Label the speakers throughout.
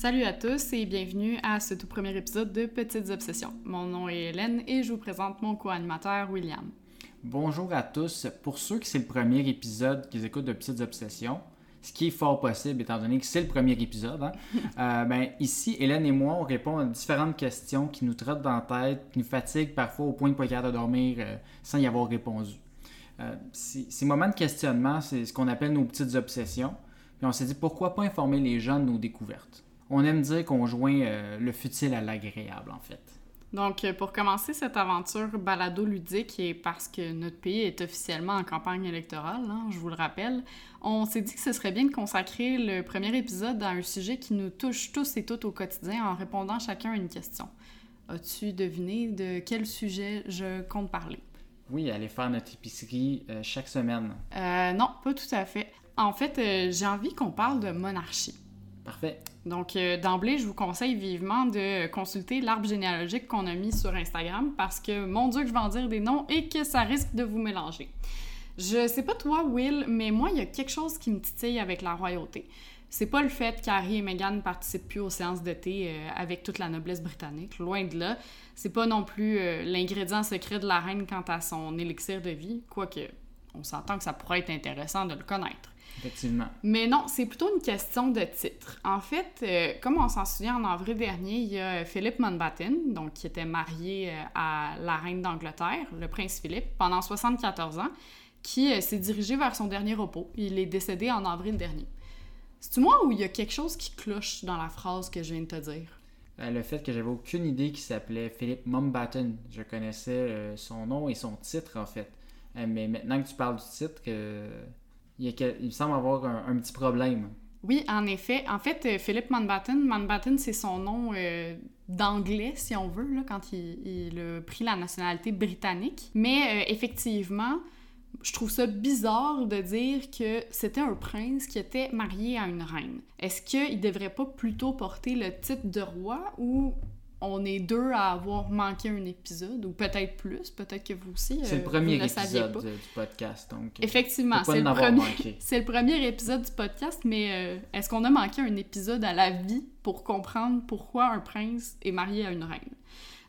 Speaker 1: Salut à tous et bienvenue à ce tout premier épisode de Petites Obsessions. Mon nom est Hélène et je vous présente mon co-animateur William.
Speaker 2: Bonjour à tous. Pour ceux qui c'est le premier épisode qu'ils écoutent de Petites Obsessions, ce qui est fort possible étant donné que c'est le premier épisode, hein, euh, ben, ici, Hélène et moi, on répond à différentes questions qui nous trottent dans la tête, qui nous fatiguent parfois au point de ne pas être de dormir euh, sans y avoir répondu. Euh, ces moments de questionnement, c'est ce qu'on appelle nos petites obsessions. Puis on s'est dit pourquoi pas informer les gens de nos découvertes? On aime dire qu'on joint euh, le futile à l'agréable, en fait.
Speaker 1: Donc, euh, pour commencer cette aventure balado-ludique, et parce que notre pays est officiellement en campagne électorale, hein, je vous le rappelle, on s'est dit que ce serait bien de consacrer le premier épisode à un sujet qui nous touche tous et toutes au quotidien en répondant chacun à une question. As-tu deviné de quel sujet je compte parler?
Speaker 2: Oui, aller faire notre épicerie euh, chaque semaine.
Speaker 1: Euh, non, pas tout à fait. En fait, euh, j'ai envie qu'on parle de monarchie. Donc, euh, d'emblée, je vous conseille vivement de consulter l'arbre généalogique qu'on a mis sur Instagram parce que, mon Dieu, que je vais en dire des noms et que ça risque de vous mélanger. Je sais pas toi, Will, mais moi, il y a quelque chose qui me titille avec la royauté. C'est pas le fait qu'Harry et Meghan ne participent plus aux séances d'été euh, avec toute la noblesse britannique, loin de là. C'est pas non plus euh, l'ingrédient secret de la reine quant à son élixir de vie, quoique on s'entend que ça pourrait être intéressant de le connaître.
Speaker 2: Effectivement.
Speaker 1: Mais non, c'est plutôt une question de titre. En fait, euh, comme on s'en souvient, en avril dernier, il y a Philippe Mountbatten, donc qui était marié euh, à la reine d'Angleterre, le prince Philippe, pendant 74 ans, qui euh, s'est dirigé vers son dernier repos. Il est décédé en avril dernier. C'est-tu moi ou il y a quelque chose qui cloche dans la phrase que je viens de te dire?
Speaker 2: Euh, le fait que j'avais aucune idée qu'il s'appelait Philippe Mumbatten. Je connaissais son nom et son titre, en fait. Mais maintenant que tu parles du titre, que... il, semble avoir un, petit problème.
Speaker 1: Oui, en effet. En fait, euh, Philippe Mountbatten, Mountbatten, c'est son nom euh, d'anglais, si on veut, quand il, a pris la nationalité britannique. Mais euh, effectivement, je trouve ça bizarre de dire que c'était un prince qui était marié à une reine. Est-ce qu'il devrait pas plutôt porter le titre de roi ou on est deux à avoir manqué un épisode ou peut-être plus, peut-être que vous aussi.
Speaker 2: C'est
Speaker 1: euh,
Speaker 2: le premier
Speaker 1: vous ne saviez
Speaker 2: épisode
Speaker 1: pas.
Speaker 2: euh, du podcast, donc... euh,
Speaker 1: Effectivement, c'est le, premier... c'est le premier épisode du podcast, mais euh, est-ce qu'on a manqué un épisode à la vie pour comprendre pourquoi un prince est marié à une reine?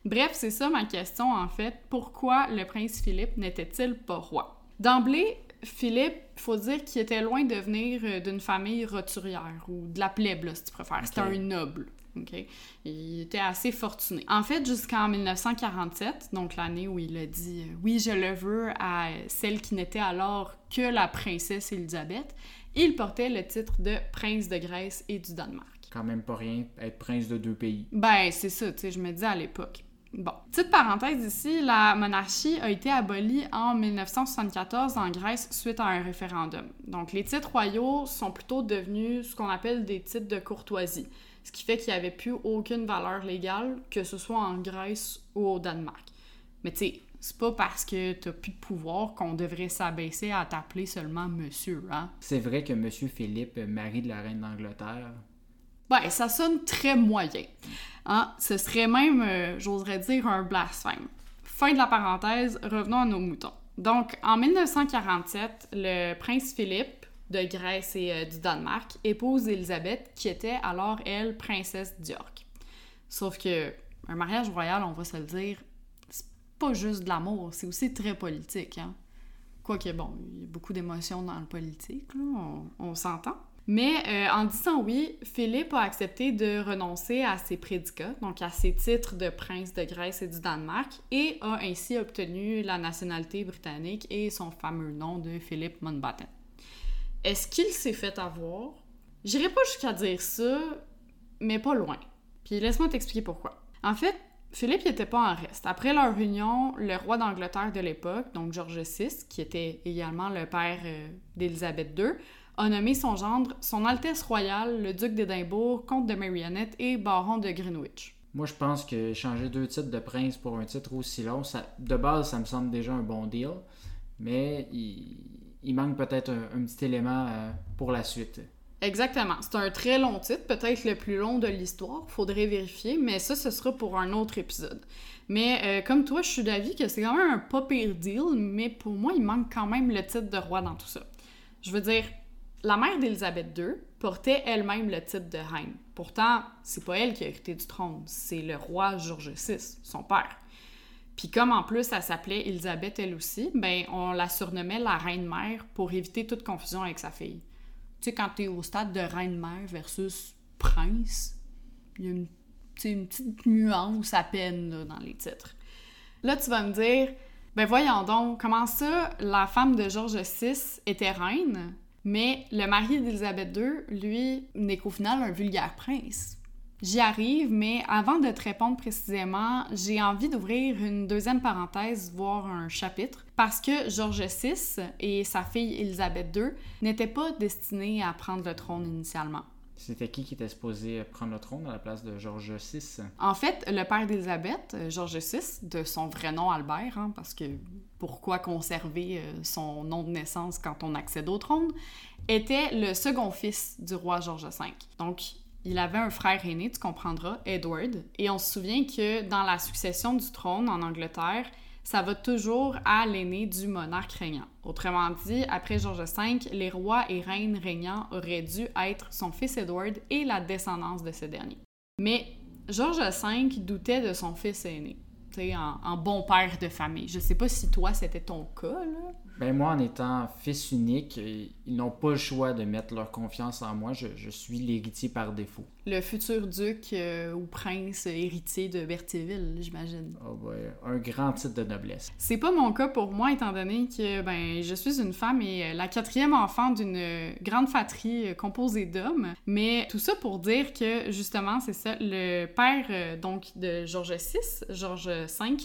Speaker 1: Bref, c'est ça ma question en fait. Pourquoi le prince Philippe n'était-il pas roi? D'emblée, Philippe, faut dire qu'il était loin de venir euh, d'une famille roturière ou de la plèbe, là, si tu préfères. C'était un noble. Ok? Il était assez fortuné. En fait, jusqu'en 1947, donc l'année où il a dit euh, oui, je le veux à celle qui n'était alors que la princesse Élisabeth, il portait le titre de prince de Grèce et du Danemark.
Speaker 2: Quand même pas rien, être prince de deux pays.
Speaker 1: Ben, c'est ça, tu sais, je me dis à l'époque. Bon, petite parenthèse ici, la monarchie a été abolie en 1974 en Grèce suite à un référendum. Donc, les titres royaux sont plutôt devenus ce qu'on appelle des titres de courtoisie, ce qui fait qu'il n'y avait plus aucune valeur légale, que ce soit en Grèce ou au Danemark. Mais tu sais, c'est pas parce que t'as plus de pouvoir qu'on devrait s'abaisser à t'appeler seulement monsieur, hein?
Speaker 2: C'est vrai que M. Philippe, mari de la reine d'Angleterre,
Speaker 1: Ben, ça sonne très moyen. Hein? Ce serait même, euh, j'oserais dire, un blasphème. Fin de la parenthèse, revenons à nos moutons. Donc, en 1947, le prince Philippe de Grèce et euh, du Danemark épouse Élisabeth, qui était alors, elle, princesse d'York. Sauf que un mariage royal, on va se le dire, c'est pas juste de l'amour, c'est aussi très politique. Hein? Quoique, bon, il y a beaucoup d'émotions dans le politique, on s'entend. Mais euh, en disant oui, Philippe a accepté de renoncer à ses prédicats, donc à ses titres de prince de Grèce et du Danemark, et a ainsi obtenu la nationalité britannique et son fameux nom de Philippe Mountbatten. Est-ce qu'il s'est fait avoir? J'irai pas jusqu'à dire ça, mais pas loin. Puis laisse-moi t'expliquer pourquoi. En fait, Philippe n'était pas en reste. Après leur union, le roi d'Angleterre de l'époque, donc George VI, qui était également le père euh, d'Élisabeth II, a nommé son gendre Son Altesse Royale, le duc d'Édimbourg, comte de Marionette et baron de Greenwich.
Speaker 2: Moi, je pense que changer deux titres de prince pour un titre aussi long, de base, ça me semble déjà un bon deal. Mais il, il manque peut-être un, petit élément euh, pour la suite.
Speaker 1: Exactement. C'est un très long titre, peut-être le plus long de l'histoire, faudrait vérifier, mais ça, ce sera pour un autre épisode. Mais euh, comme toi, je suis d'avis que c'est quand même un pas pire deal, mais pour moi, il manque quand même le titre de roi dans tout ça. Je veux dire, la mère d'Élisabeth II, portait elle-même le titre de reine. Pourtant, c'est pas elle qui a hérité du trône, c'est le roi George VI, son père. Puis comme en plus elle s'appelait Elisabeth elle aussi, ben on la surnommait la reine-mère pour éviter toute confusion avec sa fille. Tu sais, quand t'es au stade de reine-mère versus prince, il y a une, petite nuance à peine dans les titres. Là, tu vas me dire, ben voyons donc, comment ça, la femme de George VI était reine, mais le mari d'Élisabeth II, lui, n'est qu'au final un vulgaire prince? J'y arrive, mais avant de te répondre précisément, j'ai envie d'ouvrir une deuxième parenthèse, voire un chapitre, parce que George VI et sa fille Élisabeth II n'étaient pas destinés à prendre le trône initialement.
Speaker 2: C'était qui qui était supposé prendre le trône à la place de George VI?
Speaker 1: En fait, le père d'Élisabeth, George VI, de son vrai nom Albert, hein, parce que pourquoi conserver euh, son nom de naissance quand on accède au trône, était le second fils du roi George V. Donc, il avait un frère aîné, tu comprendras, Edward, et on se souvient que dans la succession du trône en Angleterre, ça va toujours à l'aîné du monarque régnant. Autrement dit, après George V, les rois et reines régnants auraient dû être son fils Edward et la descendance de ce dernier. Mais George V doutait de son fils aîné, en, bon père de famille. Je sais pas si toi c'était ton cas, là.
Speaker 2: Ben moi, en étant fils unique, ils n'ont pas le choix de mettre leur confiance en moi. Je, suis l'héritier par défaut.
Speaker 1: Le futur duc euh, ou prince héritier de Berthierville, j'imagine.
Speaker 2: Oh un grand titre de noblesse.
Speaker 1: C'est pas mon cas pour moi, étant donné que ben, je suis une femme et la quatrième enfant d'une grande fratrie composée d'hommes. Mais tout ça pour dire que, justement, c'est ça, le père euh, donc de Georges VI, Georges V,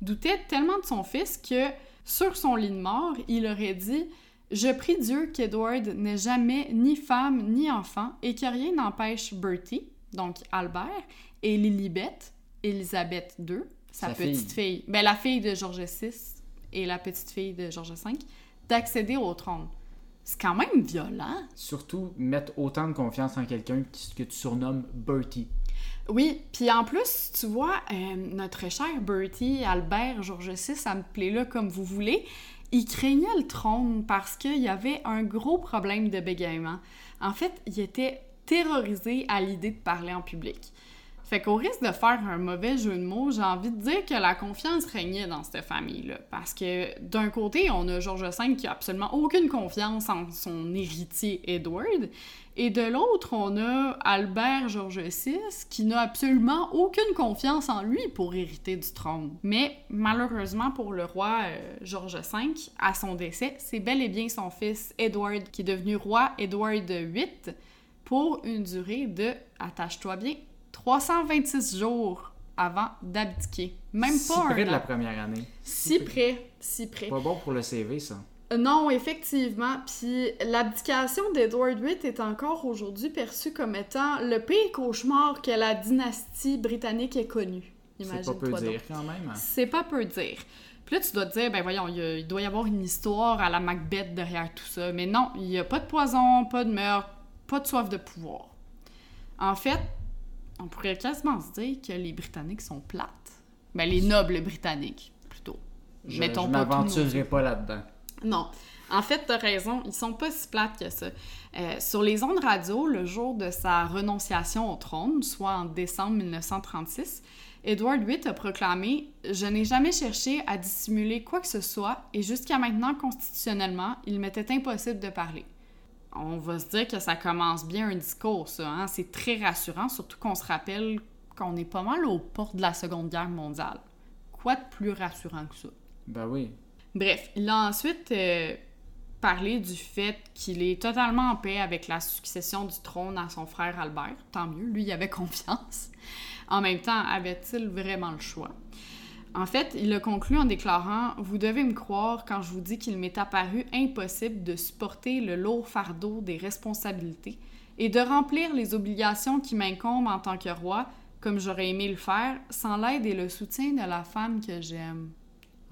Speaker 1: doutait tellement de son fils que sur son lit de mort, il aurait dit Je prie Dieu qu'Edward n'ait jamais ni femme ni enfant et que rien n'empêche Bertie, donc Albert, et Lilibet, Elisabeth II, sa, petite fille, ben, la fille de George VI et la petite fille de George V, d'accéder au trône. C'est quand même violent.
Speaker 2: Surtout mettre autant de confiance en quelqu'un que tu surnommes Bertie.
Speaker 1: Oui, puis en plus, tu vois, euh, notre cher Bertie, Albert, Georges VI, ça me plaît là comme vous voulez, il craignait le trône parce qu'il y avait un gros problème de bégaiement. En fait, il était terrorisé à l'idée de parler en public. Fait qu'au risque de faire un mauvais jeu de mots, j'ai envie de dire que la confiance régnait dans cette famille-là. Parce que d'un côté, on a George V qui a absolument aucune confiance en son héritier Edward. Et de l'autre, on a Albert George VI qui n'a absolument aucune confiance en lui pour hériter du trône. Mais malheureusement pour le roi euh, George V, à son décès, c'est bel et bien son fils Edward qui est devenu roi Edward VIII pour une durée de, attache-toi bien, 326 jours avant d'abdiquer. Même
Speaker 2: si
Speaker 1: pas
Speaker 2: près de la première année.
Speaker 1: Si près, si près.
Speaker 2: Pas bon pour le CV, ça.
Speaker 1: Non, effectivement. Puis l'abdication d'Edward VIII est encore aujourd'hui perçue comme étant le pire cauchemar que la dynastie britannique ait connu.
Speaker 2: C'est pas peu dire quand même. Hein.
Speaker 1: C'est pas peu dire. Puis là, tu dois te dire, ben voyons, il, doit y avoir une histoire à la Macbeth derrière tout ça. Mais non, il n'y a pas de poison, pas de meurtre, pas de soif de pouvoir. En fait, on pourrait quasiment se dire que les Britanniques sont plates. Ben, les nobles britanniques, plutôt.
Speaker 2: Je, je m'aventurerai pas là-dedans.
Speaker 1: Non. En fait, t'as raison, ils sont pas si plates que ça. Euh, sur les ondes radio, le jour de sa renonciation au trône, soit en décembre 1936, Edward VIII a proclamé Je n'ai jamais cherché à dissimuler quoi que ce soit et jusqu'à maintenant, constitutionnellement, il m'était impossible de parler on va se dire que ça commence bien un discours, ça. Hein? C'est très rassurant, surtout qu'on se rappelle qu'on est pas mal aux portes de la Seconde Guerre mondiale. Quoi de plus rassurant que ça?
Speaker 2: Ben oui.
Speaker 1: Bref, il a ensuite euh, parlé du fait qu'il est totalement en paix avec la succession du trône à son frère Albert. Tant mieux, lui, il avait confiance. En même temps, avait-il vraiment le choix? En fait, il a conclu en déclarant Vous devez me croire quand je vous dis qu'il m'est apparu impossible de supporter le lourd fardeau des responsabilités et de remplir les obligations qui m'incombent en tant que roi, comme j'aurais aimé le faire, sans l'aide et le soutien de la femme que j'aime.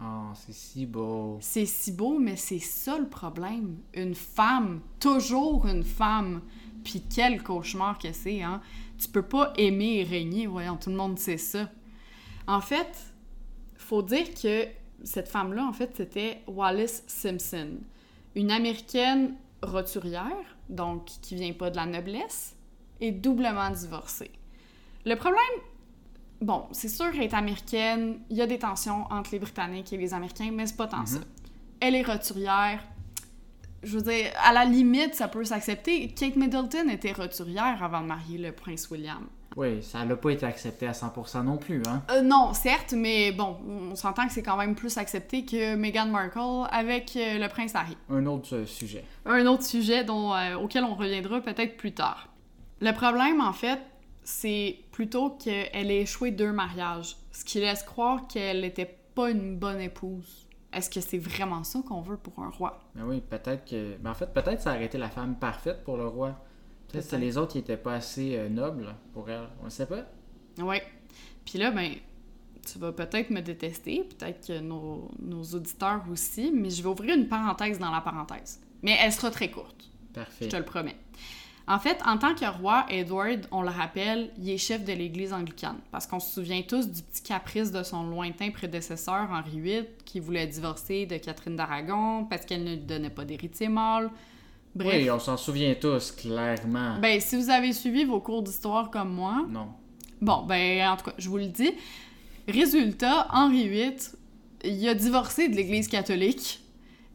Speaker 2: Oh, c'est si beau.
Speaker 1: C'est si beau, mais c'est ça le problème. Une femme, toujours une femme. Puis quel cauchemar que c'est, hein? Tu peux pas aimer et régner, voyons, tout le monde sait ça. En fait, faut dire que cette femme-là, en fait, c'était Wallace Simpson, une américaine roturière, donc qui vient pas de la noblesse, est doublement divorcée. Le problème, bon, c'est sûr qu'elle est américaine, il y a des tensions entre les Britanniques et les Américains, mais c'est pas tant
Speaker 2: Mhm.
Speaker 1: ça. Elle est roturière. Je veux dire, à la limite, ça peut s'accepter. Kate Middleton était roturière avant de marier le prince William.
Speaker 2: Oui, ça n'a pas été accepté à 100% non plus, hein.
Speaker 1: Euh, non, certes, mais bon, on s'entend que c'est quand même plus accepté que Meghan Markle avec euh, le prince Harry.
Speaker 2: Un autre euh, sujet.
Speaker 1: Un autre sujet dont, euh, auquel on reviendra peut-être plus tard. Le problème, en fait, c'est plutôt qu'elle ait échoué deux mariages, ce qui laisse croire qu'elle n'était pas une bonne épouse. Est-ce que c'est vraiment ça qu'on veut pour un roi?
Speaker 2: Mais oui, peut-être que. Mais en fait, peut-être ça aurait été la femme parfaite pour le roi. Peut-être que les autres qui étaient pas assez euh, nobles pour elle. On ne sait pas.
Speaker 1: Ouais. Puis là, ben, tu vas peut-être me détester, peut-être que nos, nos auditeurs aussi, mais je vais ouvrir une parenthèse dans la parenthèse. Mais elle sera très courte.
Speaker 2: Parfait.
Speaker 1: Je te le promets. En fait, en tant que roi, Edward, on le rappelle, il est chef de l'Église anglicane. Parce qu'on se souvient tous du petit caprice de son lointain prédécesseur, Henri VIII, qui voulait divorcer de Catherine d'Aragon parce qu'elle ne lui donnait pas d'héritier mâle. Bref.
Speaker 2: Oui, on s'en souvient tous, clairement.
Speaker 1: Ben, si vous avez suivi vos cours d'histoire comme moi,
Speaker 2: Non.
Speaker 1: Bon, ben, en tout cas, je vous le dis. Résultat, Henri VIII, il a divorcé de l'Église catholique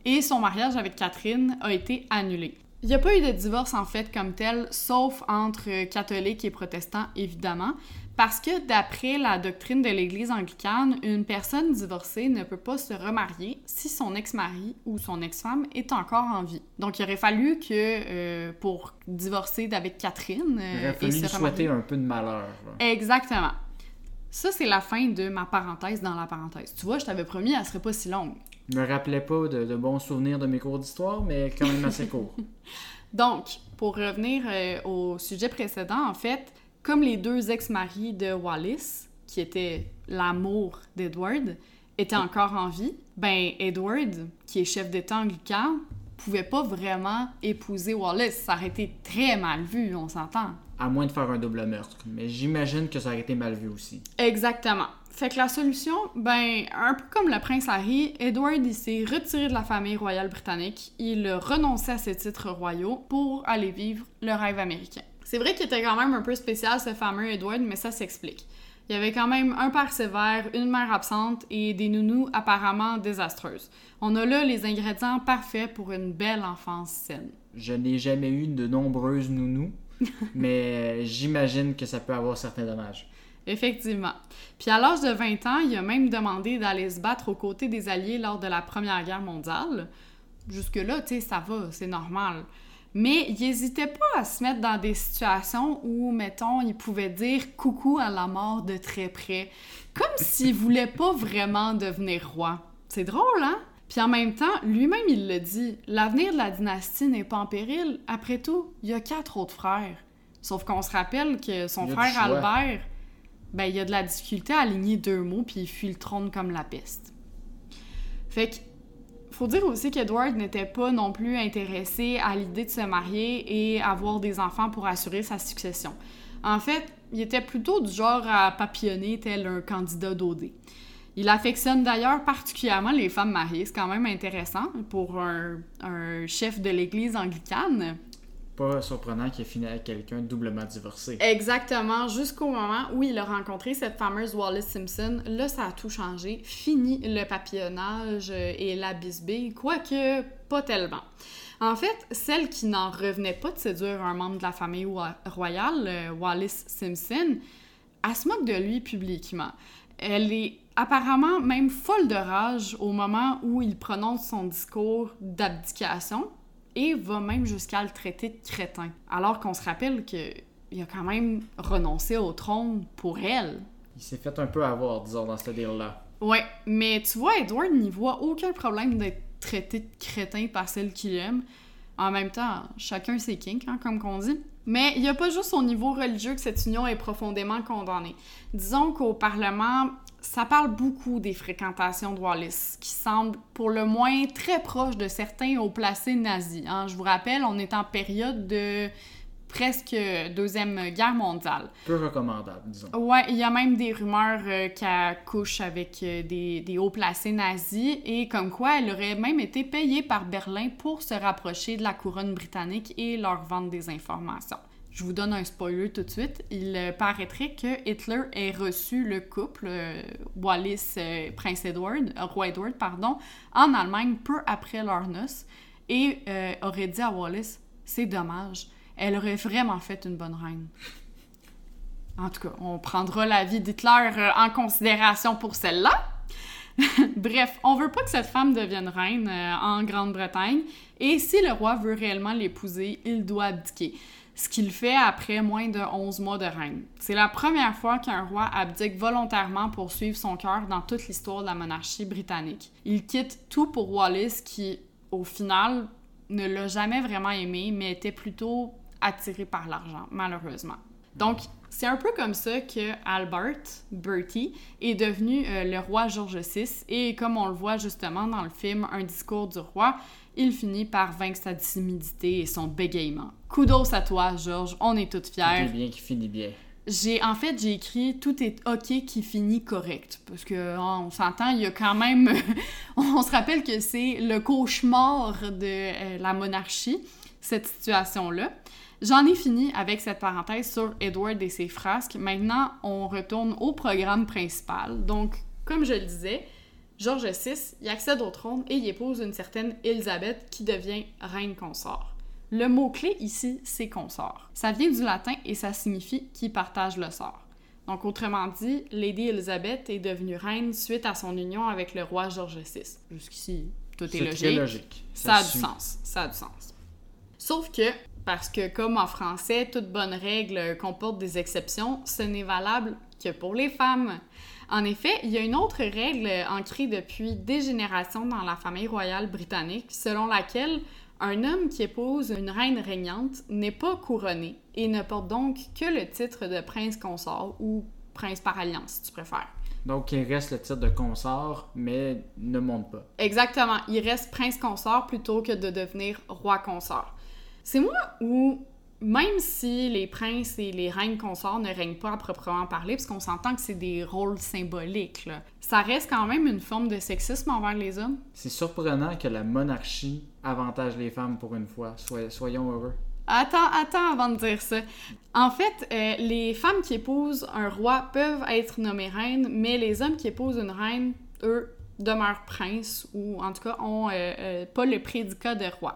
Speaker 1: et son mariage avec Catherine a été annulé. Il n'y a pas eu de divorce, en fait, comme tel, sauf entre catholiques et protestants, évidemment, parce que d'après la doctrine de l'Église anglicane, une personne divorcée ne peut pas se remarier si son ex-mari ou son ex-femme est encore en vie. Donc, il aurait fallu que, euh, pour divorcer d'avec Catherine,
Speaker 2: Il
Speaker 1: euh,
Speaker 2: aurait
Speaker 1: et
Speaker 2: fallu
Speaker 1: se
Speaker 2: lui
Speaker 1: remarier-
Speaker 2: souhaiter un peu de malheur. là.
Speaker 1: Exactement. Ça, c'est la fin de ma parenthèse dans la parenthèse. Tu vois, je t'avais promis, elle serait pas si longue.
Speaker 2: Je me rappelais pas de, de bons souvenirs de mes cours d'histoire, mais quand même assez court.
Speaker 1: Donc, pour revenir euh, au sujet précédent, en fait, comme les deux ex-maris de Wallis, qui étaient l'amour d'Edward, étaient encore en vie, ben Edward, qui est chef d'État anglican, pouvait pas vraiment épouser Wallis. Ça aurait été très mal vu, on s'entend.
Speaker 2: À moins de faire un double meurtre. Mais j'imagine que ça aurait été mal vu aussi.
Speaker 1: Exactement. Fait que la solution, ben, un peu comme le prince Harry, Edward il s'est retiré de la famille royale britannique. Il a renoncé à ses titres royaux pour aller vivre le rêve américain. C'est vrai qu'il était quand même un peu spécial ce fameux Edward, mais ça s'explique. Il y avait quand même un père sévère, une mère absente et des nounous apparemment désastreuses. On a là les ingrédients parfaits pour une belle enfance saine.
Speaker 2: Je n'ai jamais eu de nombreuses nounous, mais j'imagine que ça peut avoir certains dommages.
Speaker 1: Effectivement. Puis à l'âge de 20 ans, il a même demandé d'aller se battre aux côtés des Alliés lors de la Première Guerre mondiale. Jusque-là, tu sais, ça va, c'est normal. Mais il hésitait pas à se mettre dans des situations où, mettons, il pouvait dire coucou à la mort de très près. Comme s'il voulait pas vraiment devenir roi. C'est drôle, hein? Puis en même temps, lui-même, il le dit, l'avenir de la dynastie n'est pas en péril. Après tout, il y a quatre autres frères. Sauf qu'on se rappelle que son frère. Albert, ben, il a de la difficulté à aligner deux mots, puis il fuit le trône comme la peste. Fait que, faut dire aussi qu'Edward n'était pas non plus intéressé à l'idée de se marier et avoir des enfants pour assurer sa succession. En fait, il était plutôt du genre à papillonner tel un candidat d'OD. Il affectionne d'ailleurs particulièrement les femmes mariées, c'est quand même intéressant pour un chef de l'église anglicane.
Speaker 2: Pas surprenant qu'il ait fini avec quelqu'un doublement divorcé.
Speaker 1: Exactement, jusqu'au moment où il a rencontré cette fameuse Wallace Simpson. Là, ça a tout changé. Fini le papillonnage et la bisbille, quoique pas tellement. En fait, celle qui n'en revenait pas de séduire un membre de la famille royale, euh, Wallace Simpson, elle se moque de lui publiquement. Elle est apparemment même folle de rage au moment où il prononce son discours d'abdication et va même jusqu'à le traiter de crétin. Alors qu'on se rappelle qu'il a quand même renoncé au trône pour elle.
Speaker 2: Il s'est fait un peu avoir, disons, dans ce deal-là.
Speaker 1: Ouais, mais tu vois, Edward n'y voit aucun problème d'être traité de crétin par celle qu'il aime. En même temps, chacun ses kinks, hein, comme qu'on dit. Mais il n'y a pas juste au niveau religieux que cette union est profondément condamnée. Disons qu'au Parlement, ça parle beaucoup des fréquentations de Wallis, qui semblent pour le moins très proches de certains hauts placés nazis. hein. Je vous rappelle, on est en période de presque Deuxième Guerre mondiale.
Speaker 2: Peu recommandable, disons.
Speaker 1: Ouais, il y a même des rumeurs euh, qu'elle couche avec euh, des, des hauts placés nazis et comme quoi elle aurait même été payée par Berlin pour se rapprocher de la couronne britannique et leur vendre des informations. Je vous donne un spoiler tout de suite. Il euh, paraîtrait que Hitler ait reçu le couple euh, Wallis euh, Prince Edward, euh, roi Edward, pardon, en Allemagne peu après leur noces et aurait dit à Wallis c'est dommage, elle aurait vraiment fait une bonne reine. En tout cas, on prendra la vie d'Hitler en considération pour celle-là. Bref, on veut pas que cette femme devienne reine en Grande-Bretagne, et si le roi veut réellement l'épouser, il doit abdiquer. Ce qu'il fait après moins de 11 mois de règne. C'est la première fois qu'un roi abdique volontairement pour suivre son cœur dans toute l'histoire de la monarchie britannique. Il quitte tout pour Wallis qui, au final, ne l'a jamais vraiment aimé, mais était plutôt attiré par l'argent, malheureusement. Donc, c'est un peu comme ça que Albert, Bertie, est devenu euh, le roi George VI. Et comme on le voit justement dans le film Un discours du roi, il finit par vaincre sa timidité et son bégaiement. Kudos à toi, Georges, on est toutes
Speaker 2: Tout
Speaker 1: fiers.
Speaker 2: est bien qui finit bien.
Speaker 1: J'ai en fait j'ai écrit tout est ok qui finit correct parce que hein, on s'entend il y a quand même on se rappelle que c'est le cauchemar de euh, la monarchie cette situation là. J'en ai fini avec cette parenthèse sur Edward et ses frasques. Maintenant, on retourne au programme principal. Donc, comme je le disais, George VI, il accède au trône et il épouse une certaine Élisabeth qui devient reine consort. Le mot-clé ici, c'est consort. Ça vient du latin et ça signifie qui partage le sort. Donc, autrement dit, Lady Elizabeth est devenue reine suite à son union avec le roi George VI. Jusqu'ici, tout est,
Speaker 2: C'est
Speaker 1: logique.
Speaker 2: très logique.
Speaker 1: Ça a du sens. Ça a du sens. Sauf que, parce que comme en français, toute bonne règle comporte des exceptions, ce n'est valable que pour les femmes. En effet, il y a une autre règle ancrée depuis des générations dans la famille royale britannique, selon laquelle un homme qui épouse une reine régnante n'est pas couronné et ne porte donc que le titre de prince consort ou prince par alliance, si tu préfères.
Speaker 2: Donc, il reste le titre de consort, mais ne monte pas.
Speaker 1: Exactement. Il reste prince consort plutôt que de devenir roi consort. C'est moi où, même si les princes et les reines consorts ne règnent pas à proprement parler, parce qu'on s'entend que c'est des rôles symboliques, là, ça reste quand même une forme de sexisme envers les hommes?
Speaker 2: C'est surprenant que la monarchie avantage les femmes pour une fois. Soy- soyons heureux.
Speaker 1: Attends, attends avant de dire ça. En fait, euh, les femmes qui épousent un roi peuvent être nommées reines, mais les hommes qui épousent une reine, eux, demeurent princes ou en tout cas ont euh, euh, pas le prédicat de roi.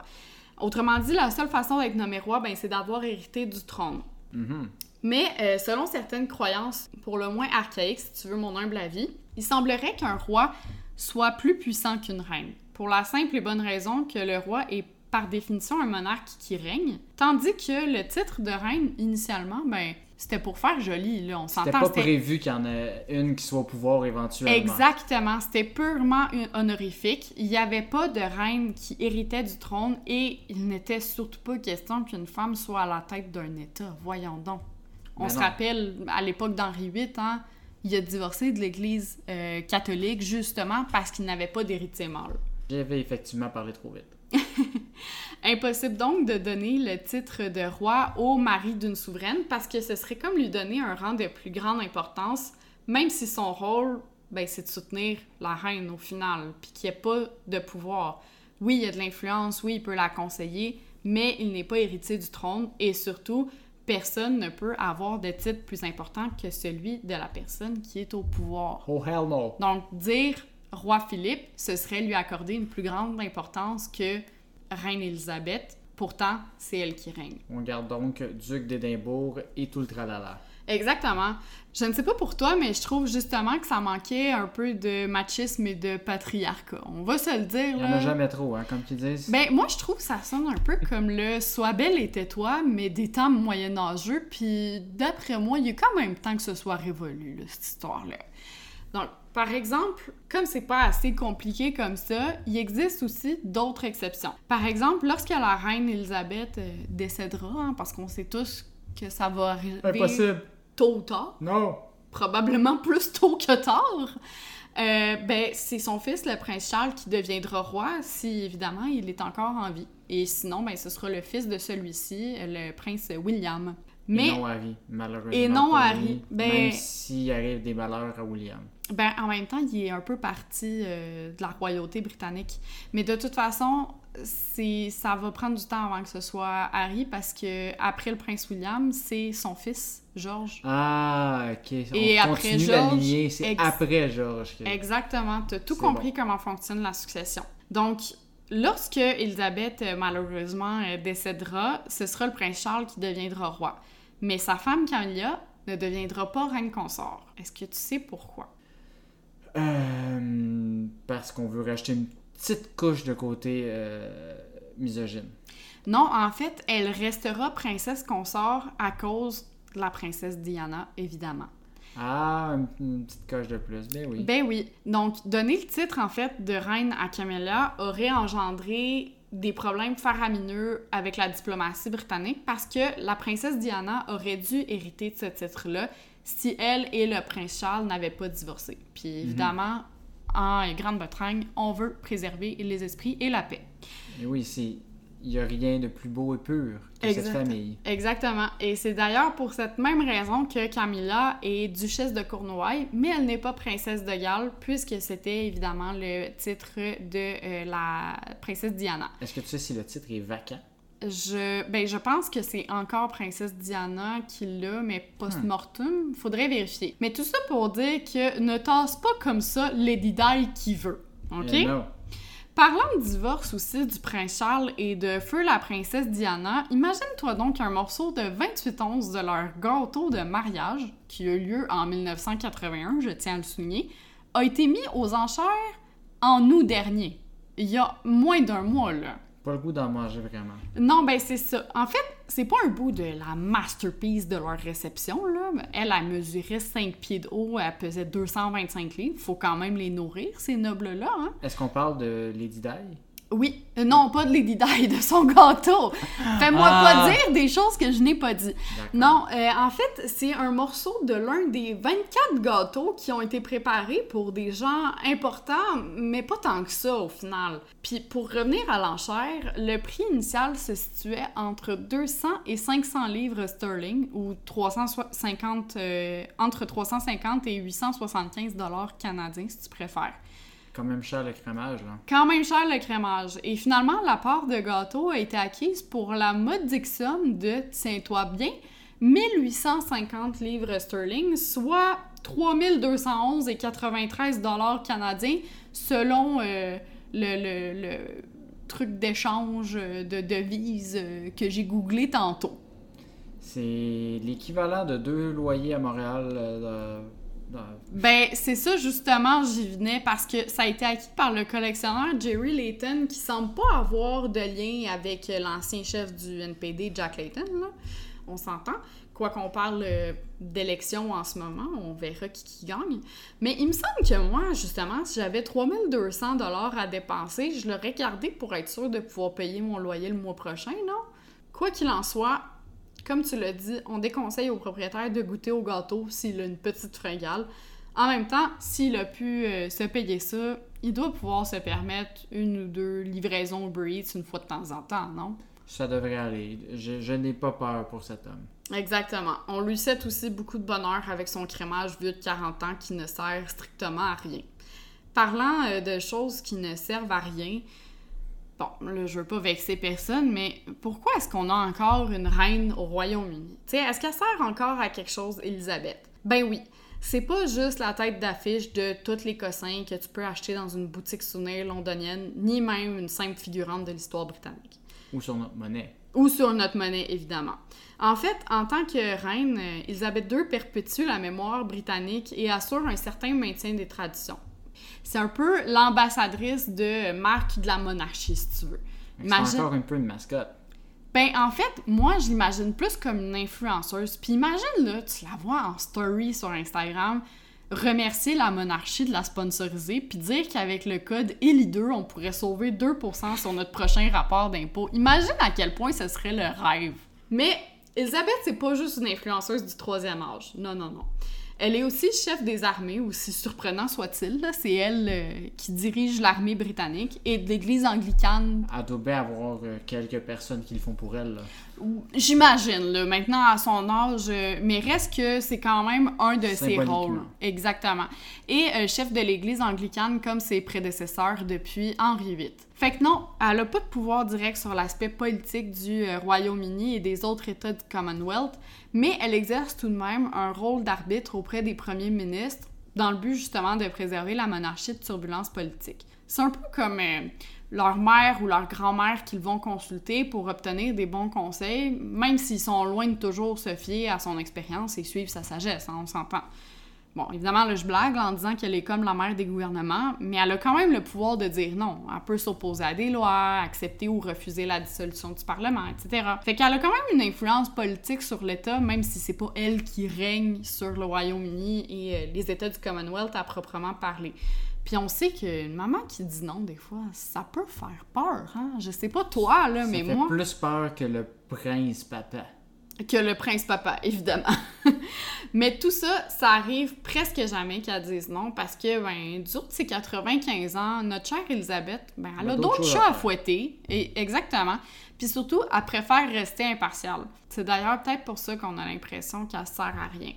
Speaker 1: Autrement dit, la seule façon d'être nommé roi, ben, c'est d'avoir hérité du trône.
Speaker 2: Mhm.
Speaker 1: Mais euh, selon certaines croyances, pour le moins archaïques, si tu veux mon humble avis, il semblerait qu'un roi soit plus puissant qu'une reine. Pour la simple et bonne raison que le roi est par définition un monarque qui règne, tandis que le titre de reine, initialement, ben, c'était pour faire joli, là, on
Speaker 2: C'était
Speaker 1: s'entend.
Speaker 2: pas
Speaker 1: c'était-
Speaker 2: prévu qu'il y en ait une qui soit au pouvoir éventuellement.
Speaker 1: Exactement, c'était purement honorifique. Il n'y avait pas de reine qui héritait du trône et il n'était surtout pas question qu'une femme soit à la tête d'un État. Voyons donc. On
Speaker 2: Mais
Speaker 1: se
Speaker 2: non.
Speaker 1: rappelle, à l'époque d'Henri VIII, hein, il a divorcé de l'Église euh, catholique justement parce qu'il n'avait pas d'héritier mâle.
Speaker 2: J'avais effectivement parlé trop vite.
Speaker 1: Impossible donc de donner le titre de roi au mari d'une souveraine parce que ce serait comme lui donner un rang de plus grande importance, même si son rôle, ben, c'est de soutenir la reine au final, puis qu'il n'y ait pas de pouvoir. Oui, il y a de l'influence, oui, il peut la conseiller, mais il n'est pas héritier du trône et surtout, personne ne peut avoir de titre plus important que celui de la personne qui est au pouvoir.
Speaker 2: Oh hell no!
Speaker 1: Donc, dire roi Philippe, ce serait lui accorder une plus grande importance que reine Élisabeth. Pourtant, c'est elle qui règne.
Speaker 2: On garde donc duc d'Édimbourg et tout le tralala.
Speaker 1: Exactement. Je ne sais pas pour toi, mais je trouve justement que ça manquait un peu de machisme et de patriarcat. On va se le dire,
Speaker 2: Il y en a jamais trop, hein, comme qu'ils disent.
Speaker 1: Ben, moi, je trouve que ça sonne un peu comme le Sois belle et tais-toi, mais des temps moyenâgeux, puis d'après moi, il y a quand même temps que ce soit révolu, là, cette histoire-là. Donc, par exemple, comme c'est pas assez compliqué comme ça, il existe aussi d'autres exceptions. Par exemple, lorsque la reine Elisabeth euh, décédera, hein, parce qu'on sait tous que ça va arriver
Speaker 2: Impossible!
Speaker 1: tôt ou tard,
Speaker 2: Non!
Speaker 1: probablement plus tôt que tard, Euh, ben, c'est son fils, le prince Charles, qui deviendra roi si, évidemment, il est encore en vie. Et sinon, ben, ce sera le fils de celui-ci, le prince William.
Speaker 2: Mais... Et non Harry, malheureusement.
Speaker 1: Et non Harry. Ben...
Speaker 2: Même s'il arrive des malheurs à William.
Speaker 1: Ben, en même temps, il est un peu parti euh, de la royauté britannique. Mais de toute façon, ça va prendre du temps avant que ce soit Harry parce que après le prince William, c'est son fils George.
Speaker 2: Ah, ok. On Et après George, c'est après George.
Speaker 1: Exactement. Tu as tout compris comment fonctionne la succession. Donc, lorsque Elisabeth, euh, malheureusement, euh, décédera, ce sera le prince Charles qui deviendra roi. Mais sa femme Camilla ne deviendra pas reine consort. Est-ce que tu sais pourquoi?
Speaker 2: Euh, parce qu'on veut racheter une petite couche de côté euh, misogyne.
Speaker 1: Non, en fait, elle restera princesse consort à cause de la princesse Diana, évidemment.
Speaker 2: Ah, une, petite coche de plus, ben oui.
Speaker 1: Ben oui. Donc, donner le titre, en fait, de reine à Camilla aurait engendré des problèmes faramineux avec la diplomatie britannique parce que la princesse Diana aurait dû hériter de ce titre-là si elle et le prince Charles n'avaient pas divorcé. Puis mhm. évidemment, en Grande-Bretagne, on veut préserver les esprits et la paix.
Speaker 2: Et oui, c'est il n'y a rien de plus beau et pur que cette famille.
Speaker 1: Exactement. Et c'est d'ailleurs pour cette même raison que Camilla est duchesse de Cornouailles, mais elle n'est pas princesse de Galles, puisque c'était évidemment le titre de euh, la princesse Diana.
Speaker 2: Est-ce que tu sais si le titre est vacant?
Speaker 1: Je, ben, je pense que c'est encore Princesse Diana qui l'a, mais post-mortem. Faudrait vérifier. Mais tout ça pour dire que ne tasse pas comme ça Lady Di qui veut. OK? Eh Parlant de divorce aussi du prince Charles et de feu la princesse Diana, imagine-toi donc un morceau de 28 onces de leur gâteau de mariage, qui a eu lieu en 1981, je tiens à le souligner, a été mis aux enchères en août dernier. Il y a moins d'un mois, là.
Speaker 2: Pas le goût d'en manger vraiment.
Speaker 1: Non, ben c'est ça. En fait, c'est pas un bout de la masterpiece de leur réception, là. Elle, a mesuré 5 pieds de haut, elle pesait 225 livres. Faut quand même les nourrir, ces nobles-là, hein.
Speaker 2: Est-ce qu'on parle de Lady Di?
Speaker 1: Oui, euh, non, pas de Lady Di, de son gâteau. Fais-moi pas ah. dire des choses que je n'ai pas dit. Non, euh, en fait, c'est un morceau de l'un des 24 gâteaux qui ont été préparés pour des gens importants, mais pas tant que ça au final. Puis pour revenir à l'enchère, le prix initial se situait entre 200 et 500 livres sterling ou 350 euh, entre 350 et 875 dollars canadiens si tu préfères.
Speaker 2: Quand même cher le crémage, là.
Speaker 1: Quand même cher le crémage. Et finalement, la part de gâteau a été acquise pour la modique somme de, tiens-toi bien, 1850 livres sterling, soit 3211,93 dollars canadiens selon euh, le, le, truc d'échange de devises euh, que j'ai googlé tantôt.
Speaker 2: C'est l'équivalent de deux loyers à Montréal euh,
Speaker 1: ben, c'est ça, justement, j'y venais parce que ça a été acquis par le collectionneur Jerry Layton, qui semble pas avoir de lien avec l'ancien chef du NPD, Jack Layton, là. On s'entend. Quoi qu'on parle euh, d'élection en ce moment, on verra qui, qui, gagne. Mais il me semble que moi, justement, si j'avais 3200 dollars à dépenser, je l'aurais gardé pour être sûr de pouvoir payer mon loyer le mois prochain, non? Quoi qu'il en soit, comme tu l'as dit, on déconseille au propriétaire de goûter au gâteau s'il a une petite fringale. En même temps, s'il a pu euh, se payer ça, il doit pouvoir se permettre une ou deux livraisons Uber Eats une fois de temps en temps, non?
Speaker 2: Ça devrait aller. Je, n'ai pas peur pour cet homme.
Speaker 1: Exactement. On lui souhaite aussi beaucoup de bonheur avec son crémage vieux de 40 ans qui ne sert strictement à rien. Parlant euh, de choses qui ne servent à rien, Bon, là, je veux pas vexer personne, mais pourquoi est-ce qu'on a encore une reine au Royaume-Uni? Tu sais, est-ce qu'elle sert encore à quelque chose, Elisabeth? Ben oui. C'est pas juste la tête d'affiche de tous les cossins que tu peux acheter dans une boutique souvenir londonienne, ni même une simple figurante de l'histoire britannique.
Speaker 2: Ou sur notre monnaie.
Speaker 1: Ou sur notre monnaie, évidemment. En fait, en tant que reine, Elisabeth II perpétue la mémoire britannique et assure un certain maintien des traditions. C'est un peu l'ambassadrice de marque de la monarchie, si tu veux.
Speaker 2: C'est encore un peu une mascotte.
Speaker 1: Ben, en fait, moi, je l'imagine plus comme une influenceuse. Puis imagine, là, tu la vois en story sur Instagram, remercier la monarchie de la sponsoriser, puis dire qu'avec le code ELI2, on pourrait sauver 2% sur notre prochain rapport d'impôt. Imagine à quel point ce serait le rêve. Mais Elisabeth, c'est pas juste une influenceuse du troisième âge. Non, non, non. Elle est aussi chef des armées, aussi surprenant soit-il. C'est elle euh, qui dirige l'armée britannique et l'Église anglicane.
Speaker 2: Elle doit bien avoir euh, quelques personnes qui le font pour elle.
Speaker 1: J'imagine, là, maintenant à son âge, euh, mais reste que c'est quand même un de ses rôles. Exactement. Et euh, chef de l'Église anglicane comme ses prédécesseurs depuis Henri VIII. Fait que non, elle n'a pas de pouvoir direct sur l'aspect politique du euh, Royaume-Uni et des autres États du Commonwealth, mais elle exerce tout de même un rôle d'arbitre auprès des premiers ministres dans le but justement de préserver la monarchie de turbulences politiques. C'est un peu comme euh, leur mère ou leur grand-mère qu'ils vont consulter pour obtenir des bons conseils, même s'ils sont loin de toujours se fier à son expérience et suivre sa sagesse, hein, on s'entend. Bon, évidemment, là, je blague en disant qu'elle est comme la mère des gouvernements, mais elle a quand même le pouvoir de dire non. Elle peut s'opposer à des lois, accepter ou refuser la dissolution du Parlement, etc. Fait qu'elle a quand même une influence politique sur l'État, même si c'est pas elle qui règne sur le Royaume-Uni et euh, les États du Commonwealth à proprement parler. Puis on sait qu'une maman qui dit non, des fois, ça peut faire peur, hein? Je sais pas toi, là,
Speaker 2: Ça
Speaker 1: mais
Speaker 2: fait
Speaker 1: moi...
Speaker 2: plus peur que le prince papa.
Speaker 1: que le prince papa, évidemment. Mais tout ça, ça arrive presque jamais qu'elle dise non parce que, ben, du haut de ses 95 ans, notre chère Elisabeth, ben, elle
Speaker 2: a d'autres
Speaker 1: chats
Speaker 2: à
Speaker 1: fouetter. Et, exactement. Puis surtout, elle préfère rester impartiale. C'est d'ailleurs peut-être pour ça qu'on a l'impression qu'elle sert à rien.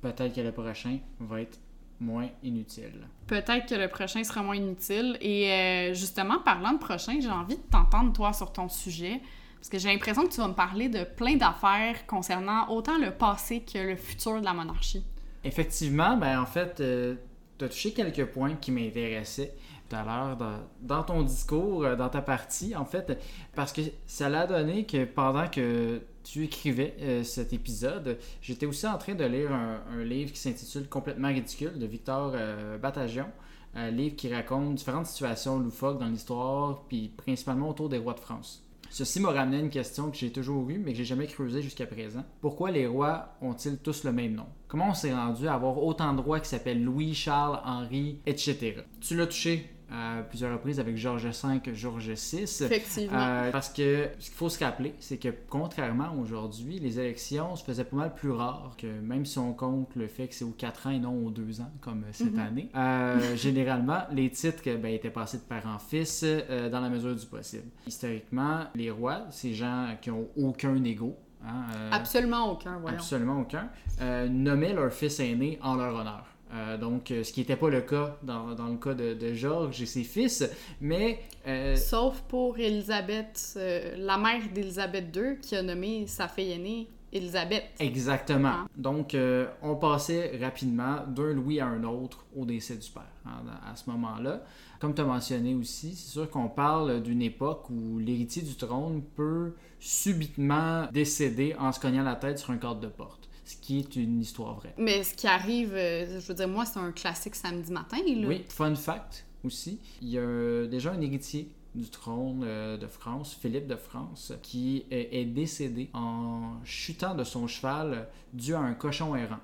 Speaker 2: Peut-être que le prochain va être moins inutile.
Speaker 1: Peut-être que le prochain sera moins inutile. Et euh, justement, parlant de prochain, j'ai envie de t'entendre, toi, sur ton sujet. Parce que j'ai l'impression que tu vas me parler de plein d'affaires concernant autant le passé que le futur de la monarchie.
Speaker 2: Effectivement, ben en fait, tu as touché quelques points qui m'intéressaient tout à l'heure dans, dans ton discours, euh, dans ta partie, en fait, parce que ça l'a donné que pendant que tu écrivais euh, cet épisode, j'étais aussi en train de lire un, livre qui s'intitule Complètement ridicule de Victor euh, Batagion. Un livre qui raconte différentes situations loufoques dans l'histoire, puis principalement autour des rois de France. Ceci m'a ramené une question que j'ai toujours eue, mais que j'ai jamais creusée jusqu'à présent. Pourquoi les rois ont-ils tous le même nom? Comment on s'est rendu à avoir autant de rois qui s'appellent Louis, Charles, Henri, etc.? Tu l'as touché à plusieurs reprises avec Georges V, Georges VI.
Speaker 1: Effectivement.
Speaker 2: Euh, parce que ce qu'il faut se rappeler, c'est que contrairement aujourd'hui, les élections se faisaient pas mal plus rares que même si on compte le fait que c'est aux 4 ans et non aux 2 ans, comme cette
Speaker 1: Mhm.
Speaker 2: année. Euh, généralement, les titres ben, étaient passés de père en fils euh, dans la mesure du possible. Historiquement, les rois, ces gens qui ont aucun égo, hein, euh,
Speaker 1: Absolument aucun, voyons.
Speaker 2: absolument aucun, euh, nommaient leur fils aîné en leur honneur. Euh, donc, euh, ce qui n'était pas le cas dans, dans le cas de, de Georges et ses fils, mais euh,
Speaker 1: Sauf pour Elisabeth, la mère d'Elisabeth II, qui a nommé sa fille aînée Elisabeth.
Speaker 2: Exactement.
Speaker 1: Ah.
Speaker 2: Donc, on passait rapidement d'un Louis à un autre au décès du père hein, à ce moment-là. Comme tu as mentionné aussi, c'est sûr qu'on parle d'une époque où l'héritier du trône peut subitement décéder en se cognant la tête sur un cadre de porte, ce qui est une histoire vraie.
Speaker 1: Mais ce qui arrive, euh, je veux dire, moi, c'est un classique samedi matin, là.
Speaker 2: Oui, fun fact aussi, il y a déjà un héritier du trône euh, de France, Philippe de France, qui est, décédé en chutant de son cheval dû à un cochon errant.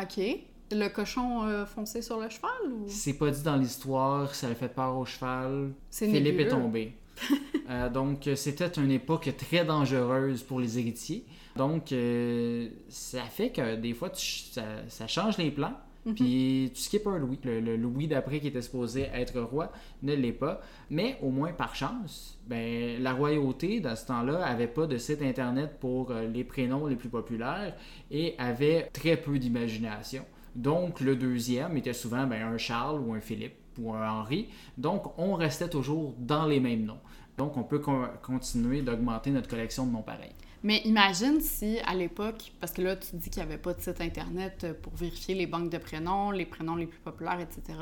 Speaker 1: OK. Le cochon euh, foncé sur le cheval, ou...
Speaker 2: C'est pas dit dans l'histoire, ça a fait peur au cheval. Philippe est tombé. Euh, donc, c'était une époque très dangereuse pour les héritiers. Donc, euh, ça fait que des fois, tu- ça, ça change les plans.
Speaker 1: Mhm.
Speaker 2: Puis tu skippes un Louis. Le, le Louis d'après qui était supposé être roi ne l'est pas. Mais au moins par chance, ben, la royauté dans ce temps-là avait pas de site internet pour euh, les prénoms les plus populaires et avait très peu d'imagination. Donc le deuxième était souvent ben, un Charles ou un Philippe ou un Henri. Donc on restait toujours dans les mêmes noms. Donc on peut con- continuer d'augmenter notre collection de noms pareils.
Speaker 1: Mais imagine si, à l'époque, parce que là, tu dis qu'il n'y avait pas de site Internet euh, pour vérifier les banques de prénoms, les prénoms les plus populaires, etc.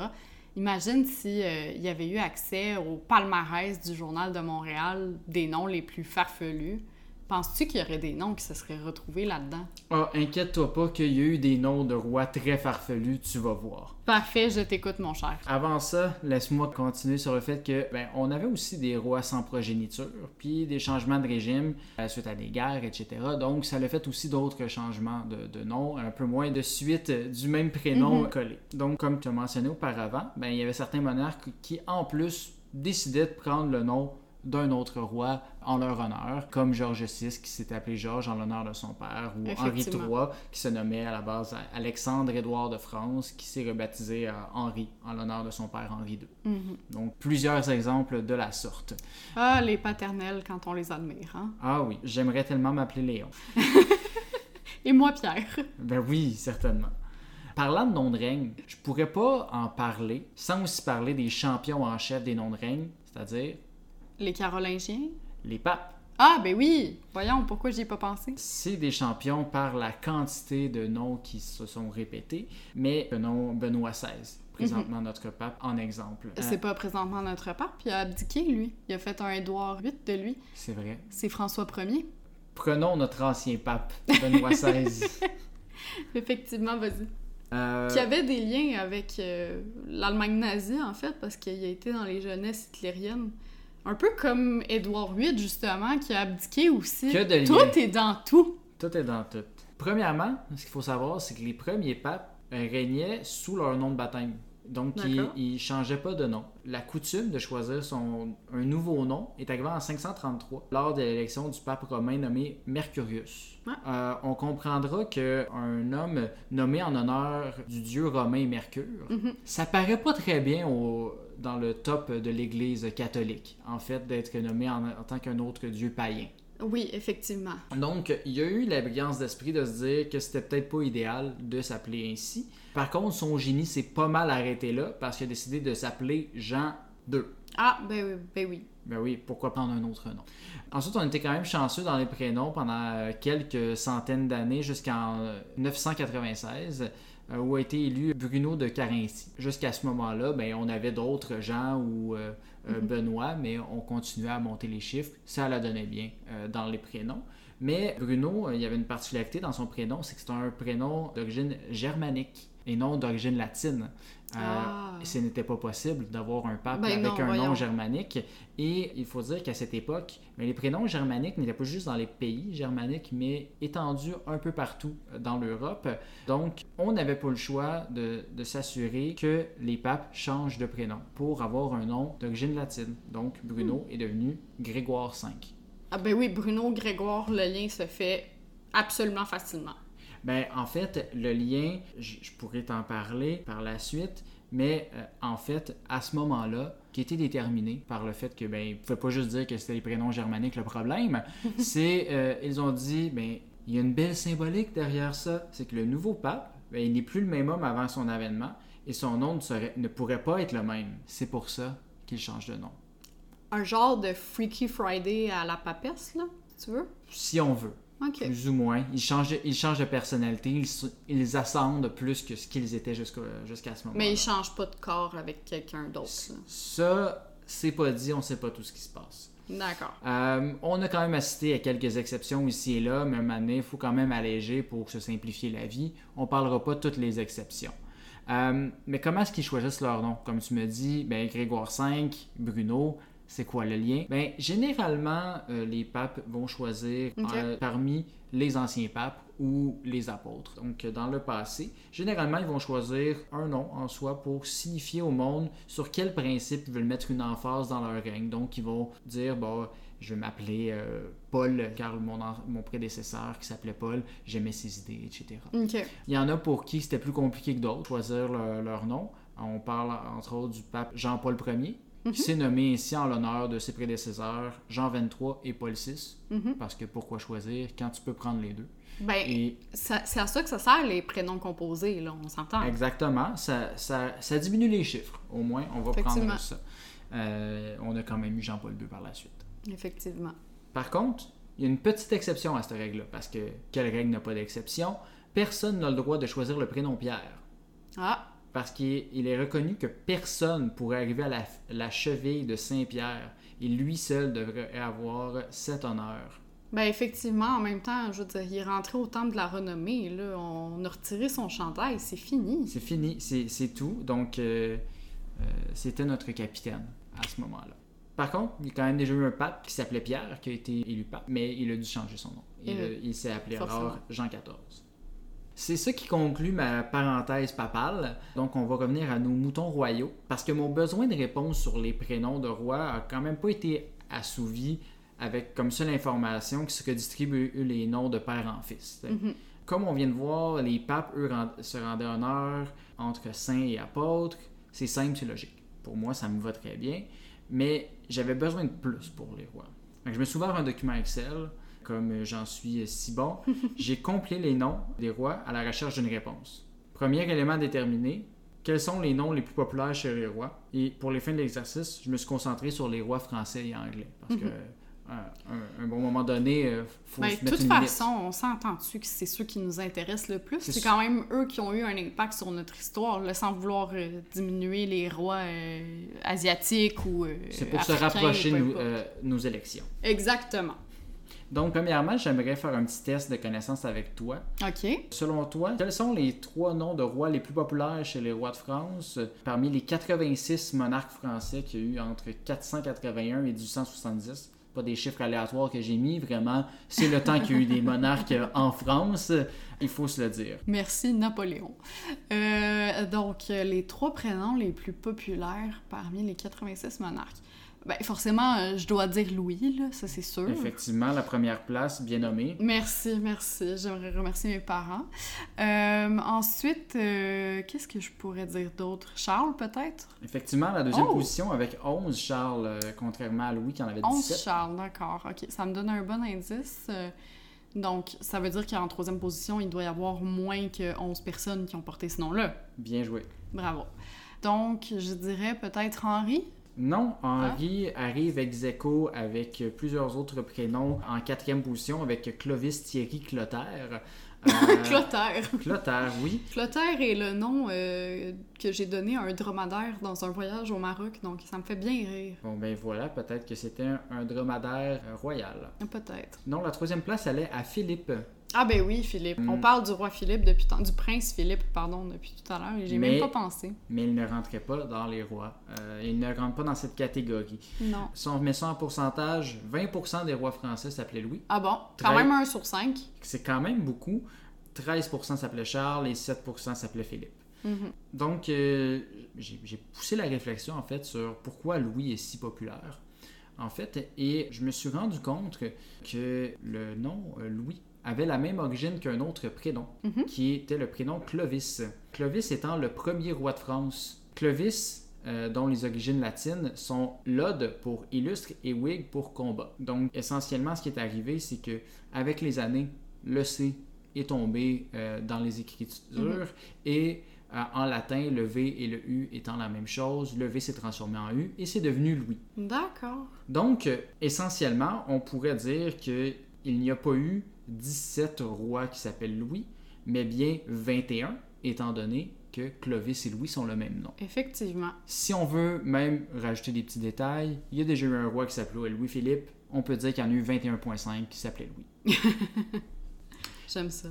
Speaker 1: Imagine si euh, il y avait eu accès au palmarès du Journal de Montréal des noms les plus farfelus. Penses-tu qu'il y aurait des noms qui se seraient retrouvés là-dedans?
Speaker 2: Ah, inquiète-toi pas qu'il y a eu des noms de rois très farfelus, tu vas voir.
Speaker 1: Parfait, je t'écoute, mon cher.
Speaker 2: Avant ça, laisse-moi continuer sur le fait que ben, on avait aussi des rois sans progéniture, puis des changements de régime euh, suite à des guerres, etc. Donc ça a fait aussi d'autres changements de, de nom, un peu moins de suite euh, du même prénom
Speaker 1: Mhm.
Speaker 2: collé. Donc comme tu as mentionné auparavant, ben, il y avait certains monarques qui en plus décidaient de prendre le nom d'un autre roi en leur honneur, comme George VI qui s'est appelé Georges en l'honneur de son père, ou Henri III qui se nommait à la base Alexandre-Édouard de France qui s'est rebaptisé à Henri en l'honneur de son père Henri II.
Speaker 1: Mhm.
Speaker 2: Donc plusieurs exemples de la sorte.
Speaker 1: Ah, les paternels quand on les admire. Hein?
Speaker 2: Ah oui, j'aimerais tellement m'appeler Léon.
Speaker 1: Et moi Pierre.
Speaker 2: Ben oui, certainement. Parlant de noms de règne, je pourrais pas en parler sans aussi parler des champions en chef des noms de règne, c'est-à-dire
Speaker 1: Les Carolingiens?
Speaker 2: les papes.
Speaker 1: Ah, ben oui! Voyons, pourquoi j'y ai pas pensé?
Speaker 2: C'est des champions par la quantité de noms qui se sont répétés, mais le nom Benoît XVI, présentement notre pape, en exemple. Euh,
Speaker 1: C'est pas présentement notre pape, il a abdiqué, lui. Il a fait un Édouard VIII de lui.
Speaker 2: c'est vrai.
Speaker 1: C'est François Ier.
Speaker 2: Prenons notre ancien pape, Benoît XVI.
Speaker 1: Effectivement, vas-y.
Speaker 2: Euh,
Speaker 1: Qui avait des liens avec euh, l'Allemagne nazie, en fait, parce qu'il a été dans les jeunesses hitlériennes. Un peu comme Édouard VIII, justement, qui a abdiqué aussi.
Speaker 2: Que de.
Speaker 1: Tout est dans tout.
Speaker 2: Tout est dans tout. Premièrement, ce qu'il faut savoir, c'est que les premiers papes régnaient sous leur nom de baptême. Donc, ils ne changeaient pas de nom. La coutume de choisir son, un nouveau nom est arrivée en 533, lors de l'élection du pape romain nommé Mercurius.
Speaker 1: Ouais.
Speaker 2: Euh, on comprendra qu'un homme nommé en honneur du dieu romain Mercure,
Speaker 1: Mhm.
Speaker 2: ça paraît pas très bien au- dans le top de l'Église catholique, en fait, d'être nommé en, en tant qu'un autre dieu païen.
Speaker 1: Oui, effectivement.
Speaker 2: Donc, il y a eu la brillance d'esprit de se dire que c'était peut-être pas idéal de s'appeler ainsi. Par contre, son génie s'est pas mal arrêté là parce qu'il a décidé de s'appeler Jean II.
Speaker 1: Ah, ben oui, ben oui.
Speaker 2: Ben oui, pourquoi prendre un autre nom? Ensuite, on était quand même chanceux dans les prénoms pendant euh, quelques centaines d'années jusqu'en euh, 996 euh, où a été élu Bruno de Carinthie. Jusqu'à ce moment-là, ben, on avait d'autres gens ou euh, euh, Benoît, mais on continuait à monter les chiffres. Ça la donnait bien euh, dans les prénoms. Mais Bruno, euh, il y avait une particularité dans son prénom, c'est que c'est un prénom d'origine germanique et non d'origine latine. Euh,
Speaker 1: Ah.
Speaker 2: Ce n'était pas possible d'avoir un pape
Speaker 1: Ben
Speaker 2: avec
Speaker 1: non,
Speaker 2: un nom germanique. Et il faut dire qu'à cette époque, mais les prénoms germaniques n'étaient pas juste dans les pays germaniques, mais étendus un peu partout dans l'Europe. Donc, on n'avait pas le choix de, de s'assurer que les papes changent de prénom pour avoir un nom d'origine latine. Donc, Bruno
Speaker 1: Hmm.
Speaker 2: est devenu Grégoire V.
Speaker 1: Ah, ben oui, Bruno Grégoire, le lien se fait absolument facilement.
Speaker 2: Ben, en fait, le lien, je pourrais t'en parler par la suite, mais euh, en fait, à ce moment-là, qui était déterminé par le fait que, ben, ils ne pouvaient pas juste dire que c'était les prénoms germaniques le problème, c'est, euh, ils ont dit, ben, il y a une belle symbolique derrière ça, c'est que le nouveau pape, ben, il n'est plus le même homme avant son avènement, et son nom ne, serait- ne pourrait pas être le même. C'est pour ça qu'il change de nom.
Speaker 1: Un genre de Freaky Friday à la papesse, là, si tu veux?
Speaker 2: Si on veut. Plus ou moins. Ils changent, ils changent de personnalité, ils, ils ascendent plus que ce qu'ils étaient jusqu'à ce moment-là.
Speaker 1: Mais il change pas de corps avec quelqu'un d'autre.
Speaker 2: Ça, c'est pas dit, on sait pas tout ce qui se passe.
Speaker 1: D'accord.
Speaker 2: Euh, on a quand même assisté à quelques exceptions ici et là, mais à un moment donné, il faut quand même alléger pour se simplifier la vie. On parlera pas de toutes les exceptions. Euh, mais comment est-ce qu'ils choisissent leur nom? Comme tu me dis, ben, Grégoire V, Bruno, c'est quoi le lien? Ben, généralement, euh, les papes vont choisir euh, parmi les anciens papes ou les apôtres. Donc, euh, dans le passé, généralement, ils vont choisir un nom en soi pour signifier au monde sur quel principe ils veulent mettre une emphase dans leur règne. Donc, ils vont dire, bon, je vais m'appeler euh, Paul, car mon, mon prédécesseur qui s'appelait Paul, j'aimais ses idées, etc. Il y en a pour qui c'était plus compliqué que d'autres, choisir leur, leur nom. On parle entre autres du pape Jean-Paul Ier, qui s'est nommé ici en l'honneur de ses prédécesseurs Jean XXIII et Paul VI.
Speaker 1: Mhm.
Speaker 2: Parce que pourquoi choisir quand tu peux prendre les deux?
Speaker 1: Ben,
Speaker 2: Et
Speaker 1: c'est à ça que ça sert, les prénoms composés, là, on s'entend.
Speaker 2: exactement, ça, ça, ça diminue les chiffres. Au moins, on va prendre ça. Euh, on a quand même eu Jean-Paul II par la suite.
Speaker 1: Effectivement.
Speaker 2: Par contre, il y a une petite exception à cette règle-là, parce que quelle règle n'a pas d'exception? Personne n'a le droit de choisir le prénom Pierre.
Speaker 1: Ah,
Speaker 2: parce qu'il il est reconnu que personne pourrait arriver à la, la cheville de Saint-Pierre et lui seul devrait avoir cet honneur.
Speaker 1: ben effectivement, en même temps, je veux dire, il est rentré au temple de la renommée, là, on a retiré son chandail, c'est fini.
Speaker 2: C'est fini, c'est tout. Donc, euh, euh, c'était notre capitaine à ce moment-là. Par contre, il y a quand même déjà eu un pape qui s'appelait Pierre, qui a été élu pape, mais il a dû changer son nom. Il, euh, il s'est appelé alors. Jean XIV. C'est ça qui conclut ma parenthèse papale. Donc, on va revenir à nos moutons royaux. Parce que mon besoin de réponse sur les prénoms de rois a quand même pas été assouvi avec comme seule information que ce que distribuent les noms de père en fils.
Speaker 1: Mhm.
Speaker 2: Comme on vient de voir, les papes, eux, se rendaient honneur entre saints et apôtres. C'est simple, c'est logique. Pour moi, ça me va très bien. Mais j'avais besoin de plus pour les rois. Que je me suis ouvert un document Excel, comme euh, j'en suis euh, si bon. J'ai compilé les noms des rois à la recherche d'une réponse. Premier élément déterminé, quels sont les noms les plus populaires chez les rois? Et pour les fins de l'exercice, je me suis concentré sur les rois français et anglais. Parce que à un, un bon moment donné, il faut
Speaker 1: Ben,
Speaker 2: se
Speaker 1: de
Speaker 2: mettre
Speaker 1: toute
Speaker 2: une limite.
Speaker 1: façon, on s'entend-tu que c'est ceux qui nous intéressent le plus?
Speaker 2: C'est
Speaker 1: quand même eux qui ont eu un impact sur notre histoire, là, sans vouloir euh, diminuer les rois euh, asiatiques ou euh,
Speaker 2: C'est pour se rapprocher de euh, nos élections.
Speaker 1: Exactement.
Speaker 2: Donc, premièrement, j'aimerais faire un petit test de connaissance avec toi.
Speaker 1: OK.
Speaker 2: Selon toi, quels sont les trois noms de rois les plus populaires chez les rois de France euh, parmi les 86 monarques français qu'il y a eu entre 481 et 1870? Pas des chiffres aléatoires que j'ai mis, vraiment, c'est le temps qu'il y a eu des monarques euh, en France, il faut se le dire.
Speaker 1: Merci, Napoléon. Euh, donc, les trois prénoms les plus populaires parmi les 86 monarques. Ben, forcément, euh, je dois dire Louis, là, ça c'est sûr.
Speaker 2: Effectivement, la première place, bien nommée.
Speaker 1: Merci, merci. J'aimerais remercier mes parents. Euh, ensuite, euh, qu'est-ce que je pourrais dire d'autre? Charles, peut-être?
Speaker 2: Effectivement, la deuxième
Speaker 1: Oh!
Speaker 2: position avec 11 Charles, euh, contrairement à Louis qui en avait
Speaker 1: 11
Speaker 2: 17.
Speaker 1: Charles, d'accord. OK, ça me donne un bon indice. Donc, ça veut dire qu'en troisième position, il doit y avoir moins que 11 personnes qui ont porté ce nom-là.
Speaker 2: Bien joué.
Speaker 1: Bravo. Donc, je dirais peut-être Henri.
Speaker 2: Non, Henri arrive ex aequo avec plusieurs autres prénoms en quatrième position avec Clovis Thierry Clotaire. Euh,
Speaker 1: Clotaire.
Speaker 2: Clotaire, oui.
Speaker 1: Clotaire est le nom euh, que j'ai donné à un dromadaire dans un voyage au Maroc, donc ça me fait bien rire.
Speaker 2: Bon, ben voilà, peut-être que c'était un, un dromadaire royal.
Speaker 1: Peut-être.
Speaker 2: Non, la troisième place allait à Philippe.
Speaker 1: Ah ben oui, Philippe.
Speaker 2: Mm.
Speaker 1: On parle du roi Philippe depuis tant... du prince Philippe, pardon, depuis tout à l'heure, et j'ai même pas pensé.
Speaker 2: mais il ne rentrait pas dans les rois. Euh, il ne rentre pas dans cette catégorie.
Speaker 1: Non.
Speaker 2: Si on met ça en pourcentage, 20% des rois français s'appelaient Louis.
Speaker 1: Ah bon? Quand même un sur cinq.
Speaker 2: C'est quand même beaucoup. 13% s'appelait Charles et 7% s'appelait Philippe.
Speaker 1: Mhm.
Speaker 2: Donc, euh, j'ai j'ai poussé la réflexion en fait sur pourquoi Louis est si populaire. En fait, et je me suis rendu compte que, que le nom euh, Louis avait la même origine qu'un autre prénom,
Speaker 1: Mhm.
Speaker 2: qui était le prénom Clovis. Clovis étant le premier roi de France. Clovis, euh, dont les origines latines sont Lode pour illustre et Whig pour combat. Donc, essentiellement, ce qui est arrivé, c'est que avec les années, le C est tombé euh, dans les écritures
Speaker 1: Mhm.
Speaker 2: et euh, en latin, le V et le U étant la même chose, le V s'est transformé en U et c'est devenu Louis.
Speaker 1: D'accord.
Speaker 2: Donc, essentiellement, on pourrait dire qu'il n'y a pas eu 17 rois qui s'appellent Louis, mais bien 21, étant donné que Clovis et Louis sont le même nom.
Speaker 1: Effectivement.
Speaker 2: Si on veut même rajouter des petits détails, il y a déjà eu un roi qui s'appelait Louis-Philippe. On peut dire qu'il y en a eu 21.5 qui s'appelait Louis.
Speaker 1: J'aime ça.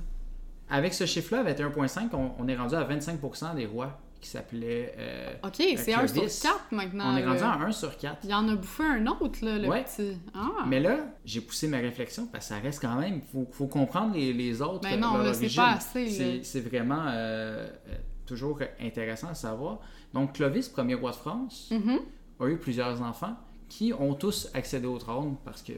Speaker 2: Avec ce chiffre-là, 21.5, on, on est rendu à 25% des rois qui s'appelaient... euh,
Speaker 1: OK, c'est un sur
Speaker 2: Clovis.
Speaker 1: quatre maintenant.
Speaker 2: on est rendu à 1 sur 4.
Speaker 1: Il y en a bouffé un autre, là, le
Speaker 2: Ouais.
Speaker 1: petit. Ah.
Speaker 2: Mais là, j'ai poussé ma réflexion parce que ça reste quand même. Il faut, faut comprendre les, les autres.
Speaker 1: Ben non, là, c'est pas assez.
Speaker 2: C'est, vraiment euh, euh, toujours intéressant à savoir. Donc, Clovis, premier roi de France,
Speaker 1: Mhm.
Speaker 2: a eu plusieurs enfants qui ont tous accédé au trône parce que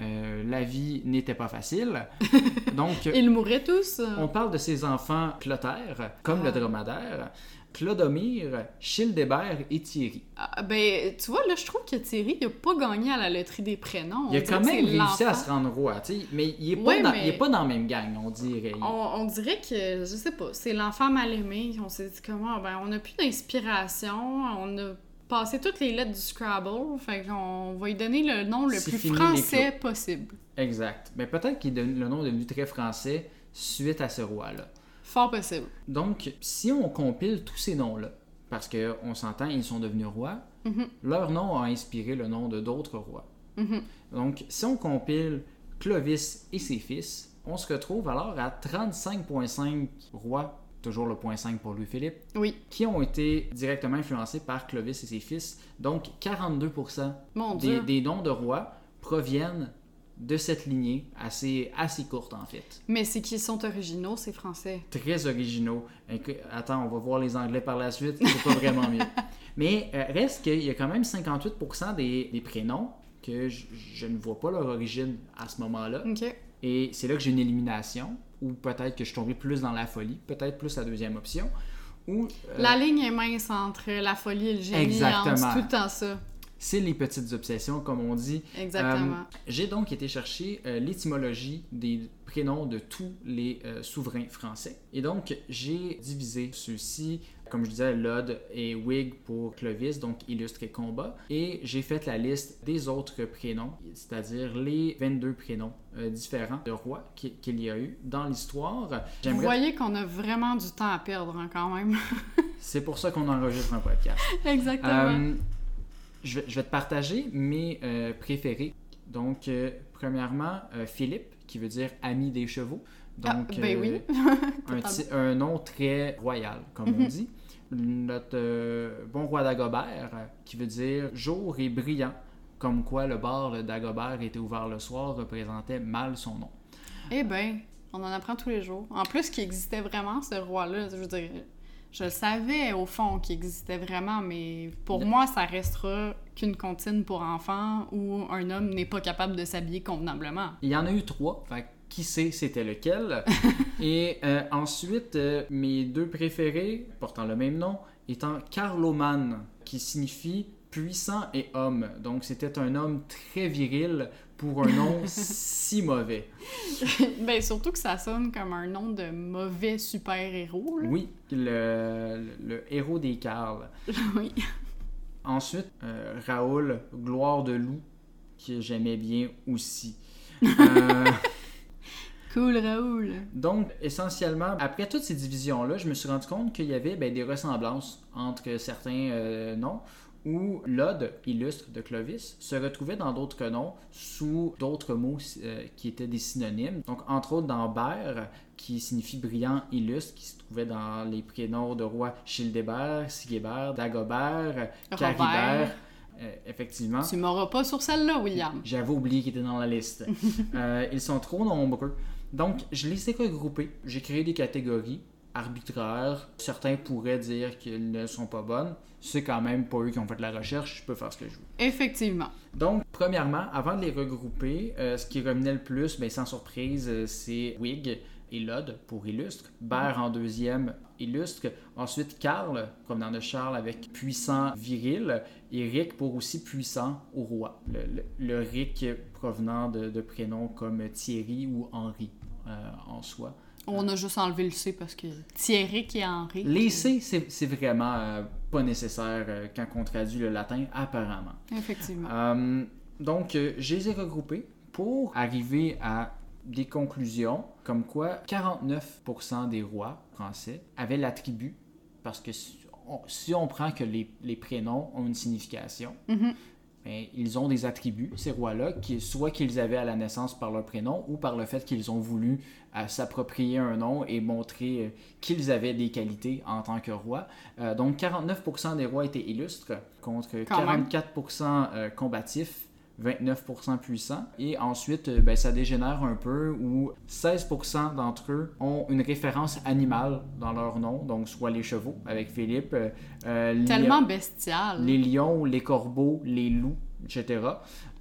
Speaker 2: euh, la vie n'était pas facile. Donc,
Speaker 1: Ils mouraient tous.
Speaker 2: on parle de ses enfants Clotaire, comme
Speaker 1: Ah.
Speaker 2: le dromadaire, Clodomir, Childébert et Thierry.
Speaker 1: Ah, ben, tu vois, là, je trouve que Thierry, il a pas gagné à la loterie des prénoms.
Speaker 2: Il a quand même réussi à se rendre roi, tu sais, mais il est pas,
Speaker 1: Ouais,
Speaker 2: dans,
Speaker 1: mais-
Speaker 2: il est pas dans la même gang, on dirait.
Speaker 1: On, on dirait que, je sais pas, c'est l'enfant mal aimé. On s'est dit comment, ben, on n'a plus d'inspiration. On a passé toutes les lettres du Scrabble. Fait qu'on va lui donner le nom le plus
Speaker 2: fini,
Speaker 1: français possible.
Speaker 2: Exact. Mais peut-être que le nom est devenu très français suite à ce roi-là.
Speaker 1: Fort possible.
Speaker 2: Donc, si on compile tous ces noms-là, parce qu'on s'entend, ils sont devenus rois,
Speaker 1: Mhm.
Speaker 2: leur nom a inspiré le nom de d'autres rois.
Speaker 1: Mhm.
Speaker 2: Donc, si on compile Clovis et ses fils, on se retrouve alors à 35,5 rois, toujours le point 5 pour Louis-Philippe,
Speaker 1: Oui,
Speaker 2: qui ont été directement influencés par Clovis et ses fils. Donc, 42%
Speaker 1: mon
Speaker 2: des, des noms de rois proviennent de cette lignée assez, assez courte en fait.
Speaker 1: Mais c'est qu'ils sont originaux, ces Français.
Speaker 2: Très originaux. Attends, on va voir les Anglais par la suite, c'est pas vraiment mieux. Mais euh, reste qu'il y a quand même 58% des, des prénoms que je, je ne vois pas leur origine à ce moment-là.
Speaker 1: Ok.
Speaker 2: Et c'est là que j'ai une élimination, ou peut-être que je tombé plus dans la folie, peut-être plus la deuxième option. Ou, euh,
Speaker 1: La ligne est mince entre la folie et le génie.
Speaker 2: Exactement.
Speaker 1: hein, C'est tout le temps ça.
Speaker 2: C'est les petites obsessions, comme on dit.
Speaker 1: Exactement.
Speaker 2: Euh, j'ai donc été chercher euh, l'étymologie des prénoms de tous les euh, souverains français. Et donc, j'ai divisé ceux-ci, comme je disais, Lod et Whig pour Clovis, donc illustre et combat. Et j'ai fait la liste des autres prénoms, c'est-à-dire les 22 prénoms euh, différents de rois qui- qu'il y a eu dans l'histoire.
Speaker 1: Vous voyez qu'on a vraiment du temps à perdre hein, quand même.
Speaker 2: C'est pour ça qu'on enregistre un podcast.
Speaker 1: Exactement.
Speaker 2: Euh, je, vais, je vais te partager mes euh, préférés. Donc, euh, premièrement, euh, Philippe, qui veut dire ami des chevaux. Donc,
Speaker 1: Ah, ben oui.
Speaker 2: un, nom très royal, comme on
Speaker 1: Mhm.
Speaker 2: dit. Notre bon roi Dagobert, qui veut dire jour et brillant, comme quoi le bar Dagobert était ouvert le soir, représentait mal son nom.
Speaker 1: Eh ben, on en apprend tous les jours. En plus, qu'il existait vraiment, ce roi-là, je veux dire, je le savais au fond qu'il existait vraiment, mais pour moi, ça restera qu'une comptine pour enfants où un homme n'est pas capable de s'habiller convenablement.
Speaker 2: Il y en a eu trois, fait qui sait c'était lequel. Et euh, ensuite, euh, mes deux préférés, portant le même nom, étant Carloman, qui signifie puissant et homme. Donc c'était un homme très viril pour un nom si mauvais.
Speaker 1: ben, surtout que ça sonne comme un nom de mauvais super-héros.
Speaker 2: Oui, le, le héros des Carles.
Speaker 1: oui.
Speaker 2: Ensuite, euh, Raoul, gloire de loup, que j'aimais bien aussi. Euh,
Speaker 1: Cool, Raoul.
Speaker 2: Donc, essentiellement, après toutes ces divisions-là, je me suis rendu compte qu'il y avait ben, des ressemblances entre certains euh, noms où l'ode illustre de Clovis se retrouvait dans d'autres noms sous d'autres mots euh, qui étaient des synonymes. Donc, entre autres, dans Ber, qui signifie brillant, illustre, qui se trouvait dans les prénoms de rois Childébert, Sigébert, Dagobert, Caribert. Euh, effectivement.
Speaker 1: Tu m'auras pas sur celle-là, William.
Speaker 2: J'avais oublié qu'ils étaient dans la liste. Euh, ils sont trop nombreux. Donc, je les ai regroupés. J'ai créé des catégories arbitraires. Certains pourraient dire qu'elles ne sont pas bonnes. C'est quand même pas eux qui ont fait la recherche. Je peux faire ce que je veux.
Speaker 1: Effectivement.
Speaker 2: Donc, premièrement, avant de les regrouper, euh, ce qui revenait le plus, ben, sans surprise, euh, c'est Whig et Lod pour illustre. Ber en deuxième, illustre. Ensuite, Karl, provenant de Charles, avec puissant viril. Et Rick pour aussi puissant au roi. Le, le- le Rick provenant de, de prénoms comme Thierry ou Henri euh, en soi.
Speaker 1: On a juste enlevé le C parce que Thierry qui est Henri.
Speaker 2: Les C, c'est vraiment pas nécessaire euh, quand on traduit le latin, apparemment.
Speaker 1: Effectivement.
Speaker 2: Euh, donc, euh, je les ai regroupés pour arriver à des conclusions comme quoi 49% des rois français avaient l'attribut, parce que si on, si on prend que les, les prénoms ont une signification,
Speaker 1: Mhm.
Speaker 2: Ben, ils ont des attributs, ces rois-là, qui, soit qu'ils avaient à la naissance par leur prénom ou par le fait qu'ils ont voulu euh, s'approprier un nom et montrer euh, qu'ils avaient des qualités en tant que roi. Euh, donc 49% des rois étaient illustres contre
Speaker 1: Quand même.
Speaker 2: 44% euh, combatifs. 29% puissants. Et ensuite, euh, ben, ça dégénère un peu où 16% d'entre eux ont une référence animale dans leur nom, donc soit les chevaux avec Philippe, euh, euh, les-
Speaker 1: Tellement bestial.
Speaker 2: les lions, les corbeaux, les loups, etc.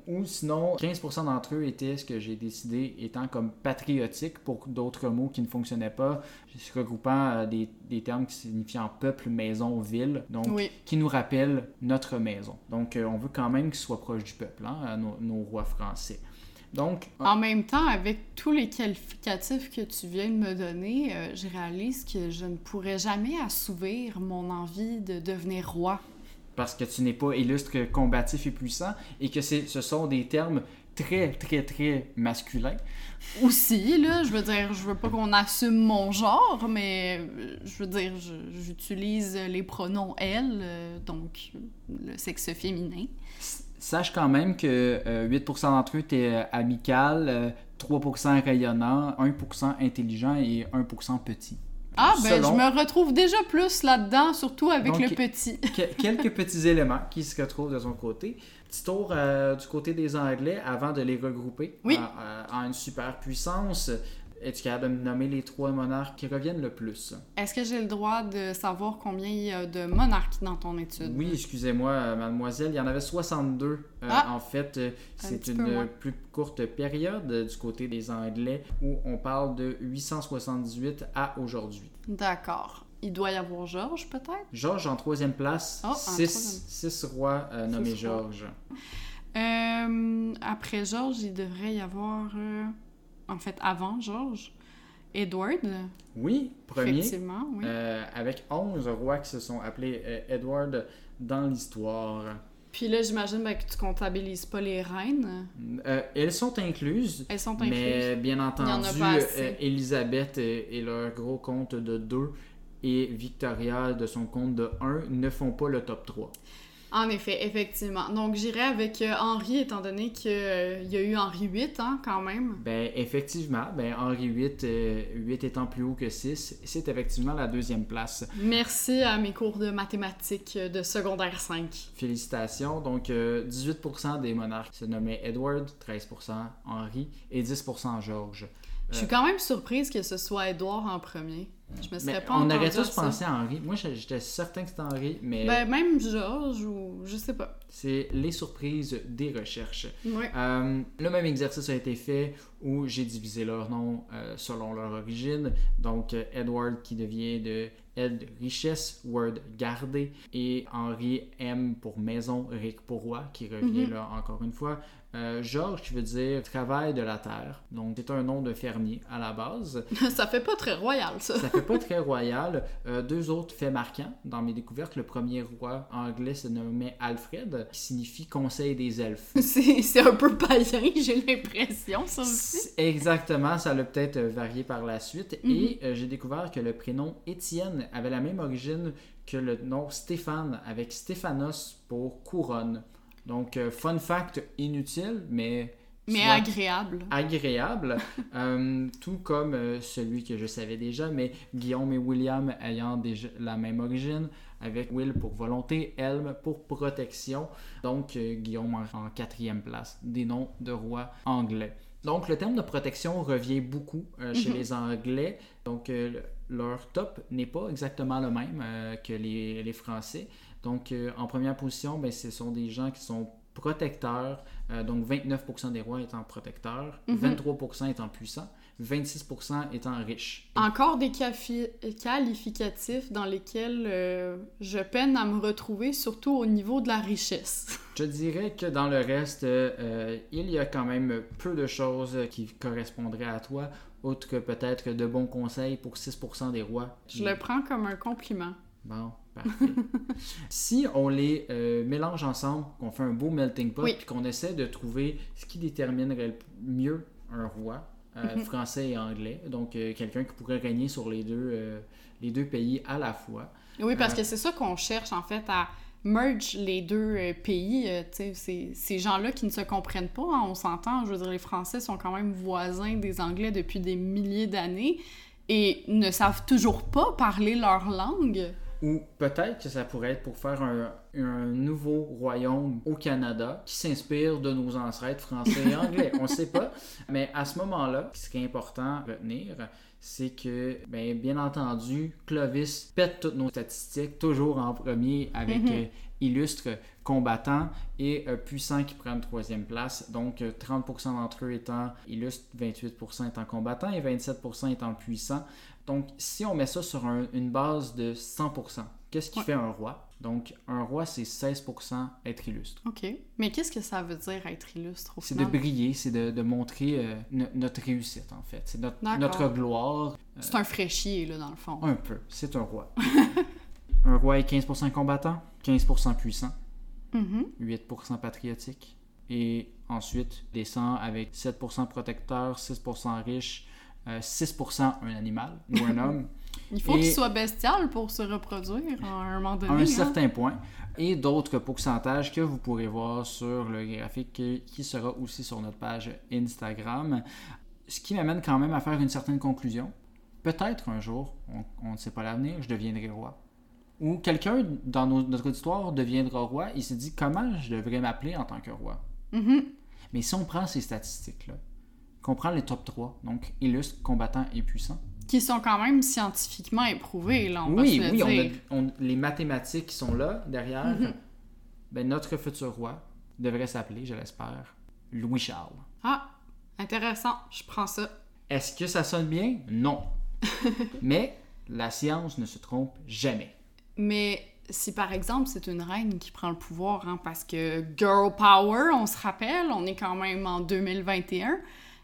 Speaker 2: Ou sinon, 15% d'entre eux étaient ce que j'ai décidé étant comme patriotiques pour d'autres mots qui ne fonctionnaient pas, se regroupant euh, des, des termes qui signifiant peuple, maison, ville, donc
Speaker 1: Oui.
Speaker 2: qui nous rappellent notre maison. Donc euh, on veut quand même qu'ils soient proches du peuple, hein, nos, nos rois français. Donc,
Speaker 1: En même temps, avec tous les qualificatifs que tu viens de me donner, euh, je réalise que je ne pourrais jamais assouvir mon envie de devenir roi.
Speaker 2: Parce que tu n'es pas illustre, combatif et puissant, et que ce sont des termes très, très, très masculins.
Speaker 1: Aussi, là, je veux dire, je veux pas qu'on assume mon genre, mais euh, je veux dire, j'utilise les pronoms elle, euh, donc le sexe féminin.
Speaker 2: Sache quand même que euh, 8% d'entre eux étaient euh, amical, euh, 3% rayonnant, 1% intelligent et 1% petit.
Speaker 1: Ah, ben,
Speaker 2: Selon-
Speaker 1: je me retrouve déjà plus là-dedans, surtout avec
Speaker 2: Donc,
Speaker 1: le petit.
Speaker 2: Que- quelques petits éléments qui se retrouvent de son côté. Petit tour euh, du côté des Anglais avant de les regrouper
Speaker 1: Oui.
Speaker 2: en, en- en une superpuissance. Es-tu capable de me nommer les trois monarques qui reviennent le plus?
Speaker 1: Est-ce que j'ai le droit de savoir combien il y a de monarques dans ton étude?
Speaker 2: Oui, excusez-moi, euh, mademoiselle, il y en avait 62. Euh,
Speaker 1: Ah!
Speaker 2: En fait, euh,
Speaker 1: Un
Speaker 2: c'est une plus courte période du côté des Anglais où on parle de 878 à aujourd'hui.
Speaker 1: D'accord. Il doit y avoir Georges, peut-être?
Speaker 2: Georges en troisième place,
Speaker 1: Oh, en
Speaker 2: six,
Speaker 1: troisième.
Speaker 2: six rois euh, nommés. Georges.
Speaker 1: Euh, après Georges, il devrait y avoir... En fait, avant Georges, Edward.
Speaker 2: Oui, premier,
Speaker 1: Effectivement, oui.
Speaker 2: euh, avec 11 rois qui se sont appelés euh, Edward dans l'histoire.
Speaker 1: Puis là, j'imagine ben, que tu comptabilises pas les reines.
Speaker 2: Euh, elles sont incluses,
Speaker 1: Elles sont incluses.
Speaker 2: mais bien entendu, Élisabeth et, et leur gros compte de 2 et Victoria de son compte de 1 ne font pas le top 3.
Speaker 1: En effet, effectivement. Donc, j'irai avec euh, Henri, étant donné qu'il y a eu Henri VIII, hein, quand même.
Speaker 2: Ben, effectivement, ben, Henri VIII, euh, 8 étant plus haut que 6, c'est effectivement la deuxième place.
Speaker 1: Merci à mes cours de mathématiques euh, de secondaire 5.
Speaker 2: Félicitations. Donc, euh, 18% des monarques se nommaient Edward, 13% Henri et 10% George.
Speaker 1: Je suis quand même surprise que ce soit Édouard en premier. Je me serais
Speaker 2: Mais
Speaker 1: pas
Speaker 2: on aurait tous pensé à Henri. Moi, j'étais certain que c'était Henri, mais
Speaker 1: Ben, même Georges ou... je sais pas.
Speaker 2: c'est les surprises des recherches.
Speaker 1: Ouais.
Speaker 2: Euh, le même exercice a été fait où j'ai divisé leurs noms euh, selon leur origine. Donc, euh, Edward qui devient de Ed richesse, Word garder, et Henri M pour maison, Rick pour roi, qui revient
Speaker 1: Mhm.
Speaker 2: là encore une fois. Euh, Georges qui veut dire travail de la terre. Donc, c'est un nom de fermier à la base.
Speaker 1: ça fait pas très royal, ça.
Speaker 2: Ça fait pas très royal. Euh, deux autres faits marquants dans mes découvertes. Le premier roi anglais se nommait Alfred, qui signifie conseil des elfes.
Speaker 1: C'est un peu païen, j'ai l'impression, ça aussi.
Speaker 2: Exactement, ça l'a peut-être euh, varié par la suite.
Speaker 1: Mhm.
Speaker 2: Et euh, j'ai découvert que le prénom Étienne avait la même origine que le nom Stéphane, avec Stéphanos pour couronne. Donc, euh, fun fact inutile, mais.
Speaker 1: Mais agréable.
Speaker 2: agréable, euh, tout comme euh, celui que je savais déjà, mais Guillaume et William ayant déjà la même origine, avec Will pour volonté, Elm pour protection, donc euh, Guillaume en, en quatrième place, des noms de rois anglais. Donc le terme de protection revient beaucoup chez
Speaker 1: Mhm.
Speaker 2: les Anglais, donc le- leur top n'est pas exactement le même que les, les Français. Donc euh, en première position, ben, ce sont des gens qui sont protecteurs, euh, donc 29% des rois étant protecteurs,
Speaker 1: Mhm.
Speaker 2: 23% étant puissants, 26% étant riches.
Speaker 1: Encore des qualificatifs dans lesquels euh, je peine à me retrouver, surtout au niveau de la richesse.
Speaker 2: Je dirais que dans le reste, euh, il y a quand même peu de choses qui correspondraient à toi, autre que peut-être de bons conseils pour 6% des rois.
Speaker 1: Je le prends comme un compliment.
Speaker 2: Bon, parfait. si on les euh, mélange ensemble, qu'on fait un beau melting pot,
Speaker 1: Oui.
Speaker 2: puis qu'on essaie de trouver ce qui déterminerait mieux un roi, euh,
Speaker 1: Mhm.
Speaker 2: français et anglais, donc euh, quelqu'un qui pourrait régner sur les deux, les deux pays à la fois.
Speaker 1: Oui, parce que c'est ça qu'on cherche, en fait, à merge les deux pays. ces gens-là qui ne se comprennent pas, hein, on s'entend. Je veux dire, les Français sont quand même voisins des Anglais depuis des milliers d'années et ne savent toujours pas parler leur langue.
Speaker 2: Ou peut-être que ça pourrait être pour faire un, un nouveau royaume au Canada qui s'inspire de nos ancêtres français et anglais. On ne sait pas. Mais à ce moment-là, ce qui est important à retenir, c'est que, ben, bien entendu, Clovis pète toutes nos statistiques, toujours en premier avec
Speaker 1: Mhm.
Speaker 2: euh, illustres combattants et euh, puissants qui prennent troisième place. Donc euh, 30% d'entre eux étant illustres, 28% étant combattants et 27% étant puissants. Donc, si on met ça sur un- une base de 100%, qu'est-ce qui
Speaker 1: Ouais.
Speaker 2: fait un roi? Donc, un roi, c'est 16% être illustre.
Speaker 1: OK. Mais qu'est-ce que ça veut dire être illustre au
Speaker 2: C'est de briller, c'est de, de montrer euh, no- notre réussite, en fait. C'est notre, gloire.
Speaker 1: C'est un fraîchier, là, dans le fond.
Speaker 2: Un peu. C'est un roi. un roi est 15% combattant, 15% puissant,
Speaker 1: Mhm.
Speaker 2: 8% patriotique. Et ensuite, descend avec 7% protecteur, 6% riche, euh, 6% un animal ou un homme.
Speaker 1: Il faut qu'il soit bestial pour se reproduire à un moment donné.
Speaker 2: à un
Speaker 1: hein.
Speaker 2: certain point, et d'autres pourcentages que vous pourrez voir sur le graphique qui- sera aussi sur notre page Instagram. Ce qui m'amène quand même à faire une certaine conclusion. Peut-être un jour, on, on ne sait pas l'avenir, je deviendrai roi. Ou quelqu'un dans nos- notre histoire deviendra roi, il se dit comment je devrais m'appeler en tant que roi?
Speaker 1: Mhm.
Speaker 2: Mais si on prend ces statistiques-là, qu'on prend les top 3, donc illustres, combattants et puissants.
Speaker 1: Qui sont quand même scientifiquement éprouvés, là, on va
Speaker 2: oui,
Speaker 1: se le
Speaker 2: oui, on a-
Speaker 1: dire.
Speaker 2: on- les mathématiques qui sont là, derrière.
Speaker 1: Mhm.
Speaker 2: ben, notre futur roi devrait s'appeler, je l'espère, Louis-Charles.
Speaker 1: Ah, intéressant, je prends ça.
Speaker 2: Est-ce que ça sonne bien? Non. Mais la science ne se trompe jamais.
Speaker 1: Mais si par exemple c'est une reine qui prend le pouvoir, hein, parce que girl power, on se rappelle, on est quand même en 2021,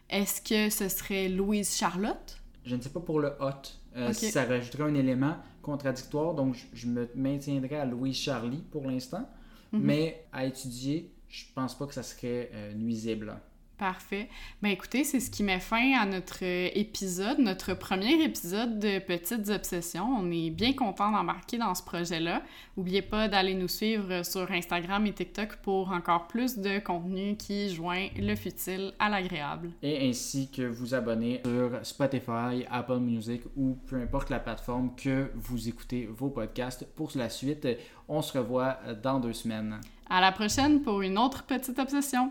Speaker 1: est-ce que ce serait Louise Charlotte?
Speaker 2: Je ne sais pas pour le hot. euh, ça rajouterait un élément contradictoire, donc je, je me maintiendrai à Louise Charlie pour l'instant.
Speaker 1: Mhm.
Speaker 2: Mais à étudier, je pense pas que ça serait euh, nuisible.
Speaker 1: Parfait. Ben écoutez, c'est ce qui met fin à notre euh, épisode, notre premier épisode de Petites Obsessions. On est bien content d'embarquer dans ce projet-là. N'oubliez pas d'aller nous suivre sur Instagram et TikTok pour encore plus de contenu qui joint le futile à l'agréable.
Speaker 2: Et ainsi que vous abonner sur Spotify, Apple Music ou peu importe la plateforme que vous écoutez vos podcasts. Pour la suite, on se revoit dans deux semaines.
Speaker 1: À la prochaine pour une autre petite obsession.